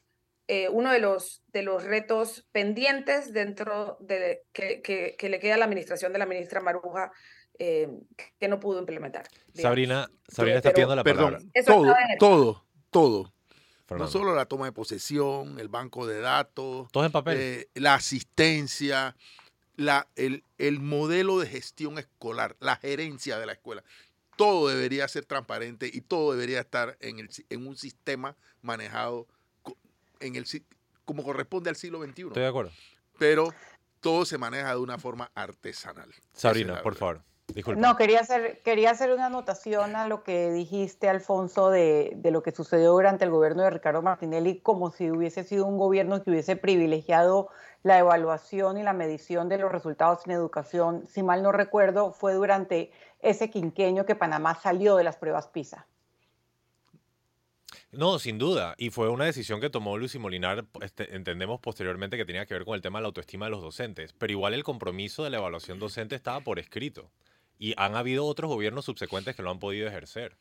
eh, uno de los, de los retos pendientes dentro de que, que, que, le queda a la administración de la ministra Maruja eh, que no pudo implementar. Sabrina, Sabrina está pidiendo la palabra. todo, todo, todo. No solo la toma de posesión, el banco de datos, todo en papel. Eh, la asistencia, la, el, el modelo de gestión escolar, la gerencia de la escuela. Todo debería ser transparente y todo debería estar en, el, en un sistema manejado en el, como corresponde al siglo XXI. Estoy de acuerdo. Pero todo se maneja de una forma artesanal. Sabrina, por favor. No, quería hacer, quería hacer una anotación a lo que dijiste, Alfonso, de, de, lo que sucedió durante el gobierno de Ricardo Martinelli, como si hubiese sido un gobierno que hubiese privilegiado la evaluación y la medición de los resultados en educación. Si mal no recuerdo, fue durante ese quinqueño que Panamá salió de las pruebas PISA. No, sin duda. Y fue una decisión que tomó Luis y Molinar, este, entendemos posteriormente que tenía que ver con el tema de la autoestima de los docentes. Pero igual el compromiso de la evaluación docente estaba por escrito. Y han habido otros gobiernos subsecuentes que lo han podido ejercer.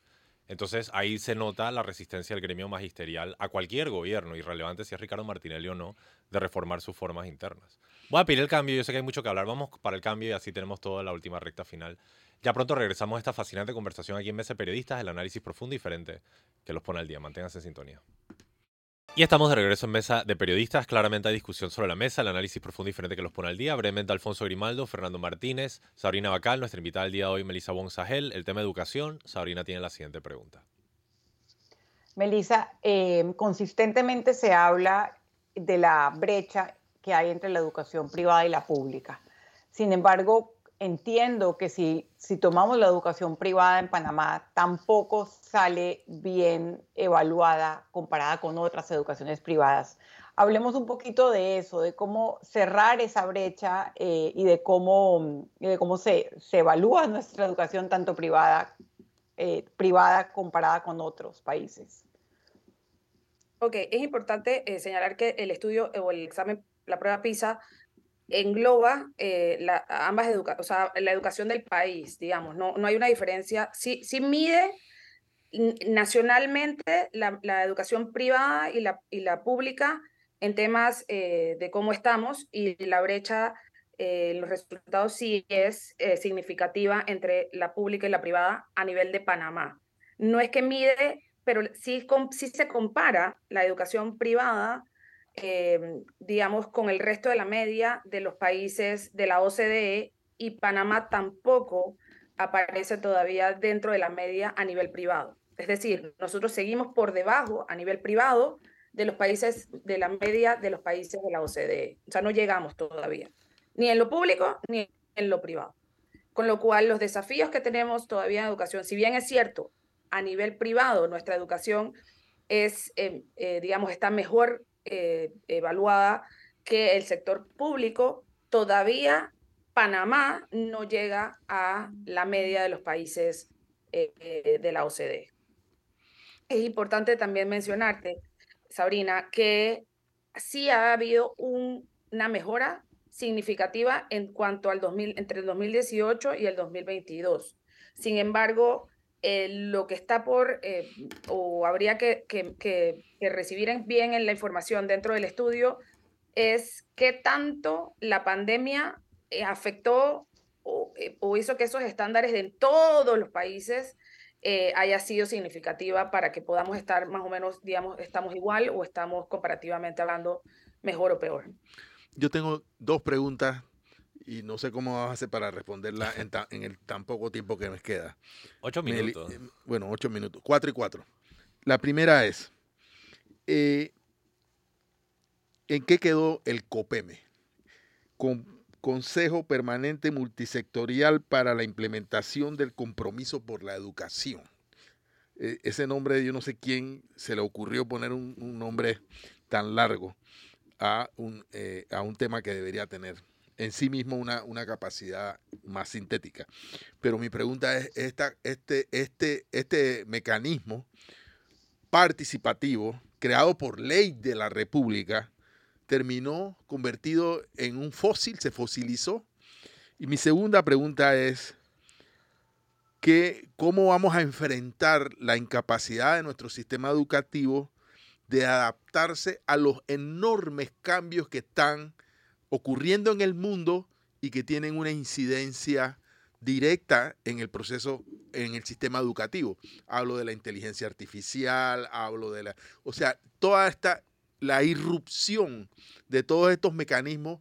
Entonces ahí se nota la resistencia del gremio magisterial a cualquier gobierno, irrelevante si es Ricardo Martinelli o no, de reformar sus formas internas. Voy a pedir el cambio, yo sé que hay mucho que hablar, vamos para el cambio y así tenemos toda la última recta final. Ya pronto regresamos a esta fascinante conversación aquí en Mesa Periodistas, el análisis profundo y diferente que los pone al día. Manténganse en sintonía. Y estamos de regreso en mesa de periodistas. Claramente hay discusión sobre la mesa, el análisis profundo y diferente que los pone al día. Brevemente Alfonso Grimaldo, Fernando Martínez, Sabrina Bacal, nuestra invitada del día de hoy, Melissa Bonsagel. El tema educación. Sabrina tiene la siguiente pregunta. Melissa, eh, consistentemente se habla de la brecha que hay entre la educación privada y la pública. Sin embargo, entiendo que si, si tomamos la educación privada en Panamá, tampoco sale bien evaluada comparada con otras educaciones privadas. Hablemos un poquito de eso, de cómo cerrar esa brecha eh, y de cómo, de cómo se, se, evalúa nuestra educación tanto privada, eh, privada comparada con otros países. Ok, es importante eh, señalar que el estudio o el examen, la prueba PISA, engloba eh, la, ambas educaciones, o sea, la educación del país, digamos, no, no hay una diferencia. Sí, sí mide nacionalmente la, la, educación privada y la, y la pública en temas eh, de cómo estamos y la brecha, eh, los resultados sí es significativa entre la pública y la privada a nivel de Panamá. No es que mide, pero sí, sí se compara la educación privada Em, digamos, con el resto de la media de los países de la OCDE y Panamá tampoco aparece todavía dentro de la media a nivel privado. Es decir, nosotros seguimos por debajo a nivel privado de los países de la media de los países de la OCDE. O sea, no llegamos todavía, ni en lo público ni en lo privado. Con lo cual, los desafíos que tenemos todavía en educación, si bien es cierto, a nivel privado nuestra educación es, digamos, está mejor evaluada que el sector público, todavía Panamá no llega a la media de los países de la OCDE. Es importante también mencionarte, Sabrina, que sí ha habido una mejora significativa en cuanto al 2000, entre el 2018 y el 2022. Sin embargo, eh, lo que está por, eh, o habría que, que, recibir bien en la información dentro del estudio, es qué tanto la pandemia eh, afectó o, o, hizo que esos estándares en todos los países haya sido significativa para que podamos estar más o menos, digamos, estamos igual o estamos comparativamente hablando mejor o peor. Yo tengo dos preguntas y no sé cómo vas a hacer para responderla en, el tan poco tiempo que nos queda. Ocho minutos. Eh, bueno, ocho minutos. Cuatro y cuatro. La primera es, eh, ¿en qué quedó el COPEME? Con Consejo Permanente Multisectorial para la Implementación del Compromiso por la Educación. E, ese nombre, yo no sé quién se le ocurrió poner un nombre tan largo a un, eh, a un tema que debería tener en sí mismo una, una, capacidad más sintética. Pero mi pregunta es, esta, este, este, este mecanismo participativo creado por ley de la República terminó convertido en un fósil, se fosilizó. Y mi segunda pregunta es, que, ¿cómo vamos a enfrentar la incapacidad de nuestro sistema educativo de adaptarse a los enormes cambios que están ocurriendo en el mundo y que tienen una incidencia directa en el proceso, en el sistema educativo. Hablo de la inteligencia artificial, hablo de la... O sea, toda esta, la irrupción de todos estos mecanismos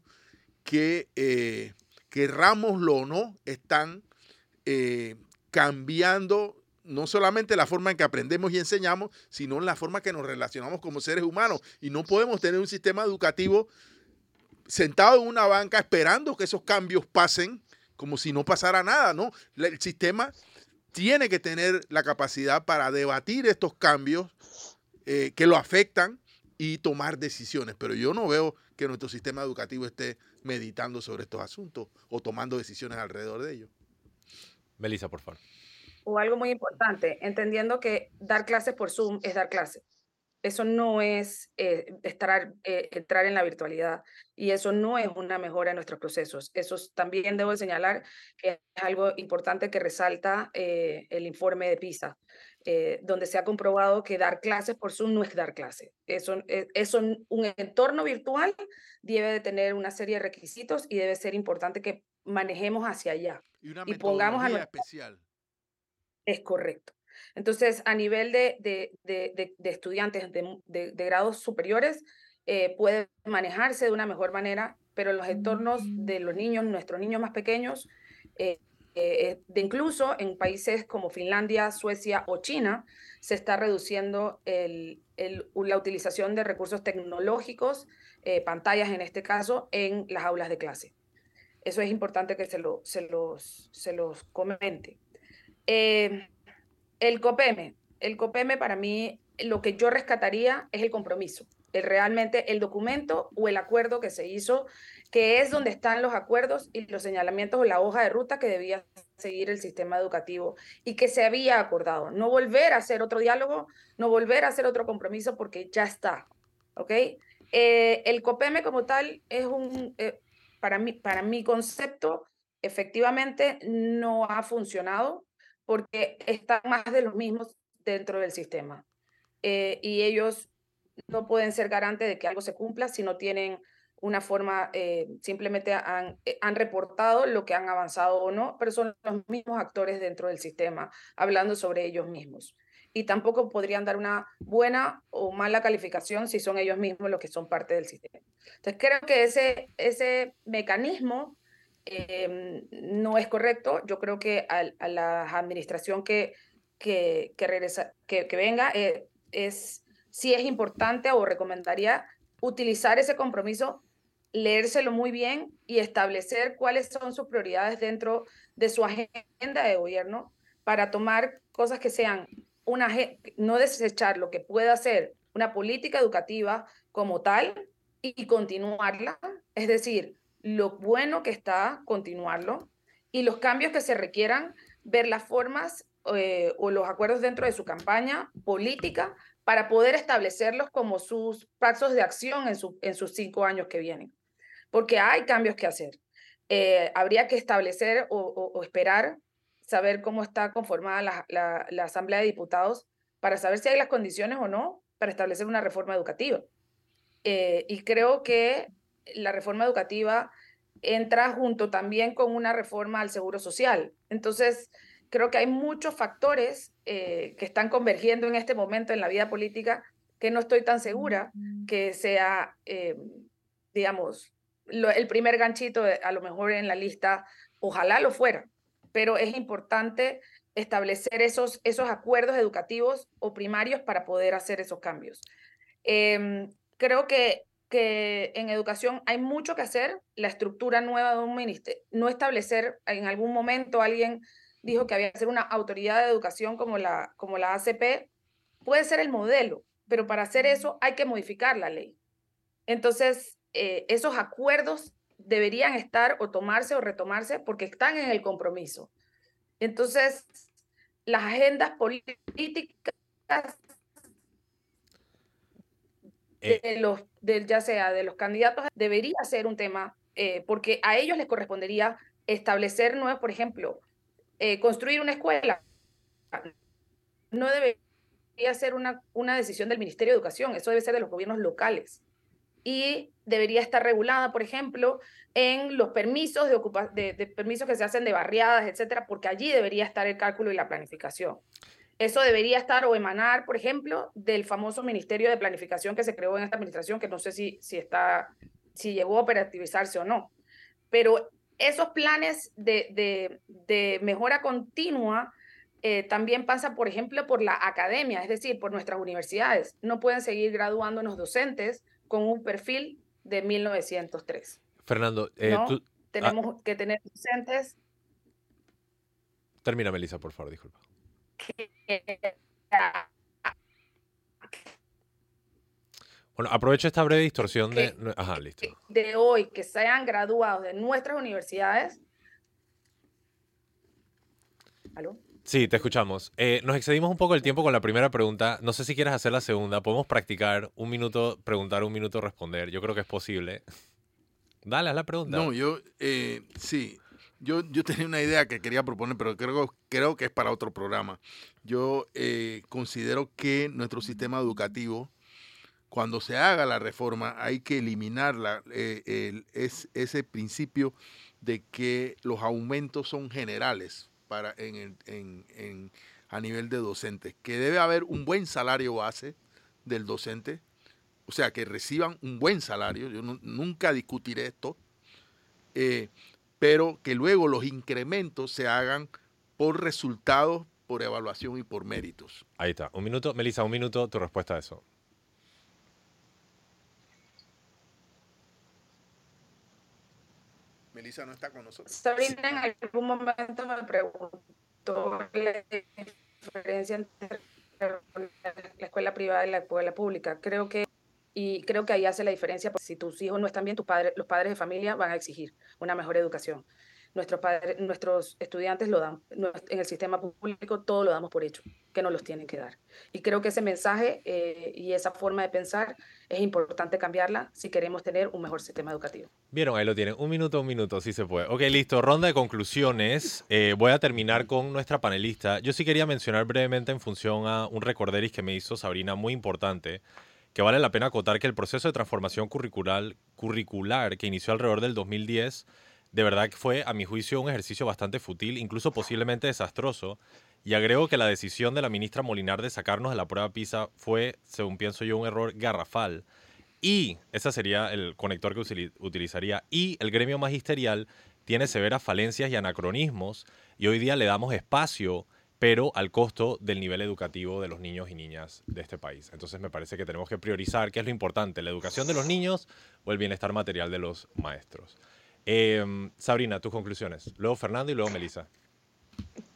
que, eh, querrámoslo o no, están eh, cambiando no solamente la forma en que aprendemos y enseñamos, sino en la forma que nos relacionamos como seres humanos. Y no podemos tener un sistema educativo sentado en una banca esperando que esos cambios pasen como si no pasara nada, ¿no? El sistema tiene que tener la capacidad para debatir estos cambios eh, que lo afectan y tomar decisiones. Pero yo no veo que nuestro sistema educativo esté meditando sobre estos asuntos o tomando decisiones alrededor de ellos. Melissa, por favor o algo muy importante, entendiendo que dar clases por Zoom es dar clases. Eso no es eh, estar, eh, entrar en la virtualidad y eso no es una mejora en nuestros procesos. Eso también debo señalar que es algo importante que resalta eh, el informe de PISA, donde se ha comprobado que dar clases por Zoom no es dar clases. Eso, eso, un entorno virtual debe de tener una serie de requisitos y debe ser importante que manejemos hacia allá. Y una pongamos a especial es correcto. Entonces, a nivel de, de, estudiantes de, grados superiores, eh, puede manejarse de una mejor manera, pero en los entornos de los niños, nuestros niños más pequeños, eh, eh, de incluso en países como Finlandia, Suecia o China, se está reduciendo el, la utilización de recursos tecnológicos, pantallas en este caso, en las aulas de clase. Eso es importante que se, lo, se, los, se los comente. Eh, el COPEME, el COPEME para mí lo que yo rescataría es el compromiso, el, realmente el documento o el acuerdo que se hizo, que es donde están los acuerdos y los señalamientos o la hoja de ruta que debía seguir el sistema educativo y que se había acordado. No volver a hacer otro diálogo, no volver a hacer otro compromiso porque ya está. ¿Ok? Eh, el COPEME como tal es un, eh, para, mí, para mi concepto, efectivamente no ha funcionado porque están más de los mismos dentro del sistema. Eh, y ellos no pueden ser garantes de que algo se cumpla si no tienen una forma, eh, simplemente han, eh, han reportado lo que han avanzado o no, pero son los mismos actores dentro del sistema, hablando sobre ellos mismos. Y tampoco podrían dar una buena o mala calificación si son ellos mismos los que son parte del sistema. Entonces creo que ese, ese mecanismo Em, no es correcto. Yo creo que a, la administración que, que, que regresa, que, que venga eh, es, sí es importante o recomendaría utilizar ese compromiso, leérselo muy bien y establecer cuáles son sus prioridades dentro de su agenda de gobierno para tomar cosas que sean una, no desechar lo que pueda ser una política educativa como tal y continuarla, es decir, lo bueno que está, continuarlo, y los cambios que se requieran, ver las formas eh, o los acuerdos dentro de su campaña política para poder establecerlos como sus pasos de acción en, su, en sus cinco años que vienen. Porque hay cambios que hacer. Eh, habría que establecer o, esperar, saber cómo está conformada la, la Asamblea de Diputados para saber si hay las condiciones o no para establecer una reforma educativa. Eh, y creo que la reforma educativa entra junto también con una reforma al seguro social. Entonces, creo que hay muchos factores eh, que están convergiendo en este momento en la vida política que no estoy tan segura que sea, eh, digamos, el primer ganchito a lo mejor en la lista, ojalá lo fuera, pero es importante establecer esos, esos acuerdos educativos o primarios para poder hacer esos cambios. Em, creo que, que en educación hay mucho que hacer, la estructura nueva de un ministerio, no establecer, en algún momento alguien dijo que había que ser una autoridad de educación como la, como la ACP, puede ser el modelo, pero para hacer eso hay que modificar la ley. Entonces, eh, esos acuerdos deberían estar o tomarse o retomarse porque están en el compromiso. Entonces, las agendas políticas de eh. los, ya sea de los candidatos, debería ser un tema, eh, porque a ellos les correspondería establecer nuevos, por ejemplo, eh, construir una escuela. No debería ser una, una decisión del Ministerio de Educación, eso debe ser de los gobiernos locales. Y debería estar regulada, por ejemplo, en los permisos de, de, permisos que se hacen de barriadas, etcétera, porque allí debería estar el cálculo y la planificación. Eso debería estar o emanar, por ejemplo, del famoso Ministerio de Planificación que se creó en esta administración, que no sé si, si, está, si llegó a operativizarse o no. Pero esos planes de, de, mejora continua eh, también pasan, por ejemplo, por la academia, es decir, por nuestras universidades. No pueden seguir graduándonos docentes con un perfil de 1903. Fernando, eh, tú, tenemos ah. que tener docentes. Termina, Melissa, por favor, disculpa. Bueno, aprovecho esta breve distorsión de. Ajá, listo. De hoy, que sean graduados de nuestras universidades. ¿Aló? Sí, te escuchamos. Eh, nos excedimos un poco el tiempo con la primera pregunta. No sé si quieres hacer la segunda. Podemos practicar un minuto, preguntar, un minuto, responder. Yo creo que es posible. [laughs] Dale, haz la pregunta. No, yo, eh, sí, yo, yo tenía una idea que quería proponer, pero creo, creo que es para otro programa. Yo eh, considero que nuestro sistema educativo, cuando se haga la reforma, hay que eliminar eh, es, ese principio de que los aumentos son generales para en, en, a nivel de docentes, que debe haber un buen salario base del docente, o sea, que reciban un buen salario, yo nunca discutiré esto, eh, pero que luego los incrementos se hagan por resultados, por evaluación y por méritos. Ahí está. Un minuto, Melissa, un minuto tu respuesta a eso. Melissa no está con nosotros. Sabrina en algún momento me preguntó la diferencia entre la escuela privada y la escuela pública. Creo que y creo que ahí hace la diferencia, porque si tus hijos no están bien, tus padres, los padres de familia van a exigir una mejor educación. Nuestros, padres, nuestros estudiantes lo dan, en el sistema público todo lo damos por hecho, que no los tienen que dar. Y creo que ese mensaje eh, y esa forma de pensar es importante cambiarla si queremos tener un mejor sistema educativo. Vieron, ahí lo tienen. Un minuto, un minuto, si se puede. Ok, listo. Ronda de conclusiones. Eh, voy a terminar con nuestra panelista. Yo sí quería mencionar brevemente en función a un recorderis que me hizo Sabrina muy importante que vale la pena acotar que el proceso de transformación curricular, curricular que inició alrededor del 2010 de verdad que fue, a mi juicio, un ejercicio bastante fútil, incluso posiblemente desastroso. Y agrego que la decisión de la ministra Molinar de sacarnos de la prueba PISA fue, según pienso yo, un error garrafal. Y ese sería el conector que utilizaría. Y el gremio magisterial tiene severas falencias y anacronismos. Y hoy día le damos espacio pero al costo del nivel educativo de los niños y niñas de este país. Entonces me parece que tenemos que priorizar qué es lo importante, la educación de los niños o el bienestar material de los maestros. Em, Sabrina, tus conclusiones. Luego Fernando y luego Melissa.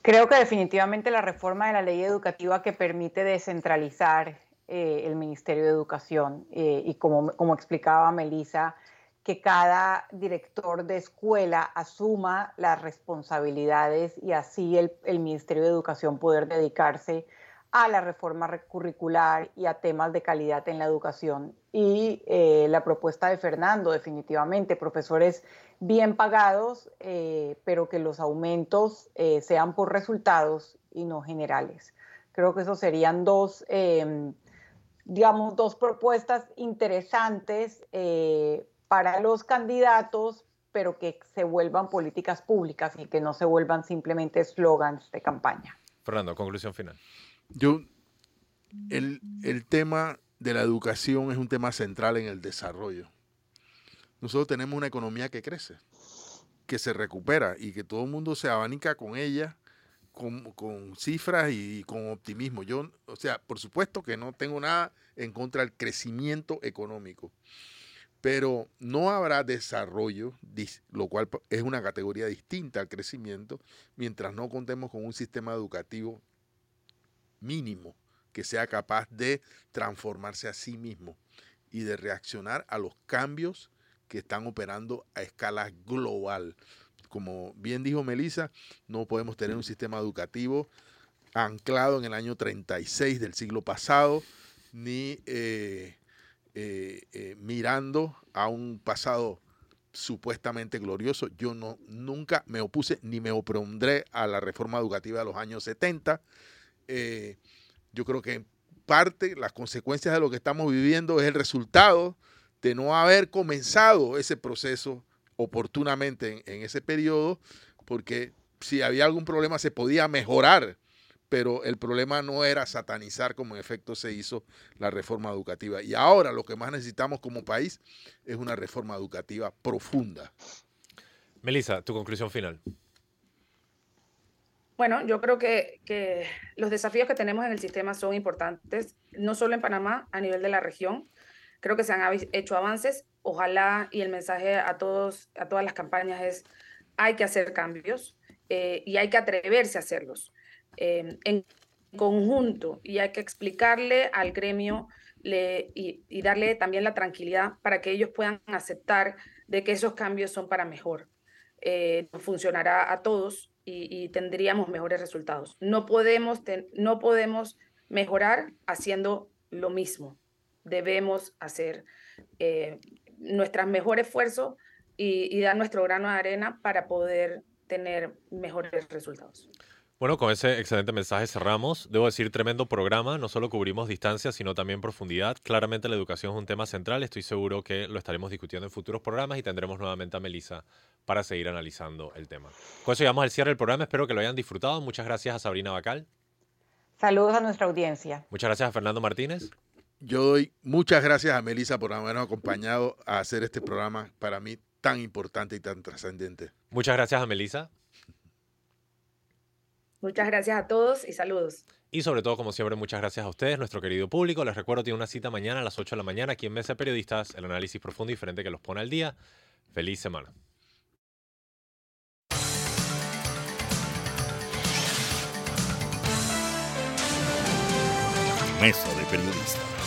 Creo que definitivamente la reforma de la ley educativa que permite descentralizar eh, el Ministerio de Educación eh, y como, como explicaba Melissa, que cada director de escuela asuma las responsabilidades y así el, Ministerio de Educación poder dedicarse a la reforma curricular y a temas de calidad en la educación. Y eh, la propuesta de Fernando, definitivamente, profesores bien pagados, eh, pero que los aumentos eh, sean por resultados y no generales. Creo que esos serían dos, em, digamos, dos propuestas interesantes para los candidatos, pero que se vuelvan políticas públicas y que no se vuelvan simplemente eslogans de campaña. Fernando, conclusión final. Yo, el, el tema de la educación es un tema central en el desarrollo. Nosotros tenemos una economía que crece, que se recupera y que todo el mundo se abanica con ella, con, con, cifras y con optimismo. Yo, o sea, por supuesto que no tengo nada en contra del crecimiento económico, pero no habrá desarrollo, lo cual es una categoría distinta al crecimiento, mientras no contemos con un sistema educativo mínimo que sea capaz de transformarse a sí mismo y de reaccionar a los cambios que están operando a escala global. Como bien dijo Melissa, no podemos tener un sistema educativo anclado en el año 36 del siglo pasado, ni eh, eh, eh, mirando a un pasado supuestamente glorioso. Yo no, nunca me opuse ni me opondré a la reforma educativa de los años 70. Eh, yo creo que en parte las consecuencias de lo que estamos viviendo es el resultado de no haber comenzado ese proceso oportunamente en ese periodo, porque si había algún problema se podía mejorar pero el problema no era satanizar como en efecto se hizo la reforma educativa. Y ahora lo que más necesitamos como país es una reforma educativa profunda. Melissa, tu conclusión final. Bueno, yo creo que, que, los desafíos que tenemos en el sistema son importantes, no solo en Panamá, a nivel de la región. Creo que se han hecho avances. Ojalá y el mensaje a, todos, a todas las campañas es, hay que hacer cambios eh, y hay que atreverse a hacerlos. Em, en conjunto y hay que explicarle al gremio y, darle también la tranquilidad para que ellos puedan aceptar de que esos cambios son para mejor. Eh, funcionará a todos y, tendríamos mejores resultados. No podemos, no podemos mejorar haciendo lo mismo. Debemos hacer eh, nuestro mejor esfuerzo y dar nuestro grano de arena para poder tener mejores resultados. Bueno, con ese excelente mensaje cerramos. Debo decir, tremendo programa. No solo cubrimos distancia, sino también profundidad. Claramente la educación es un tema central. Estoy seguro que lo estaremos discutiendo en futuros programas y tendremos nuevamente a Melissa para seguir analizando el tema. Con eso llegamos al cierre del programa. Espero que lo hayan disfrutado. Muchas gracias a Sabrina Bacal. Saludos a nuestra audiencia. Muchas gracias a Fernando Martínez. Yo doy muchas gracias a Melissa por habernos acompañado a hacer este programa para mí tan importante y tan trascendente. Muchas gracias a Melissa. Muchas gracias a todos y saludos. Y sobre todo, como siempre, muchas gracias a ustedes, nuestro querido público. Les recuerdo, tiene una cita mañana a las 8 de la mañana aquí en Mesa de Periodistas, el análisis profundo y diferente que los pone al día. Feliz semana. Mesa de Periodistas.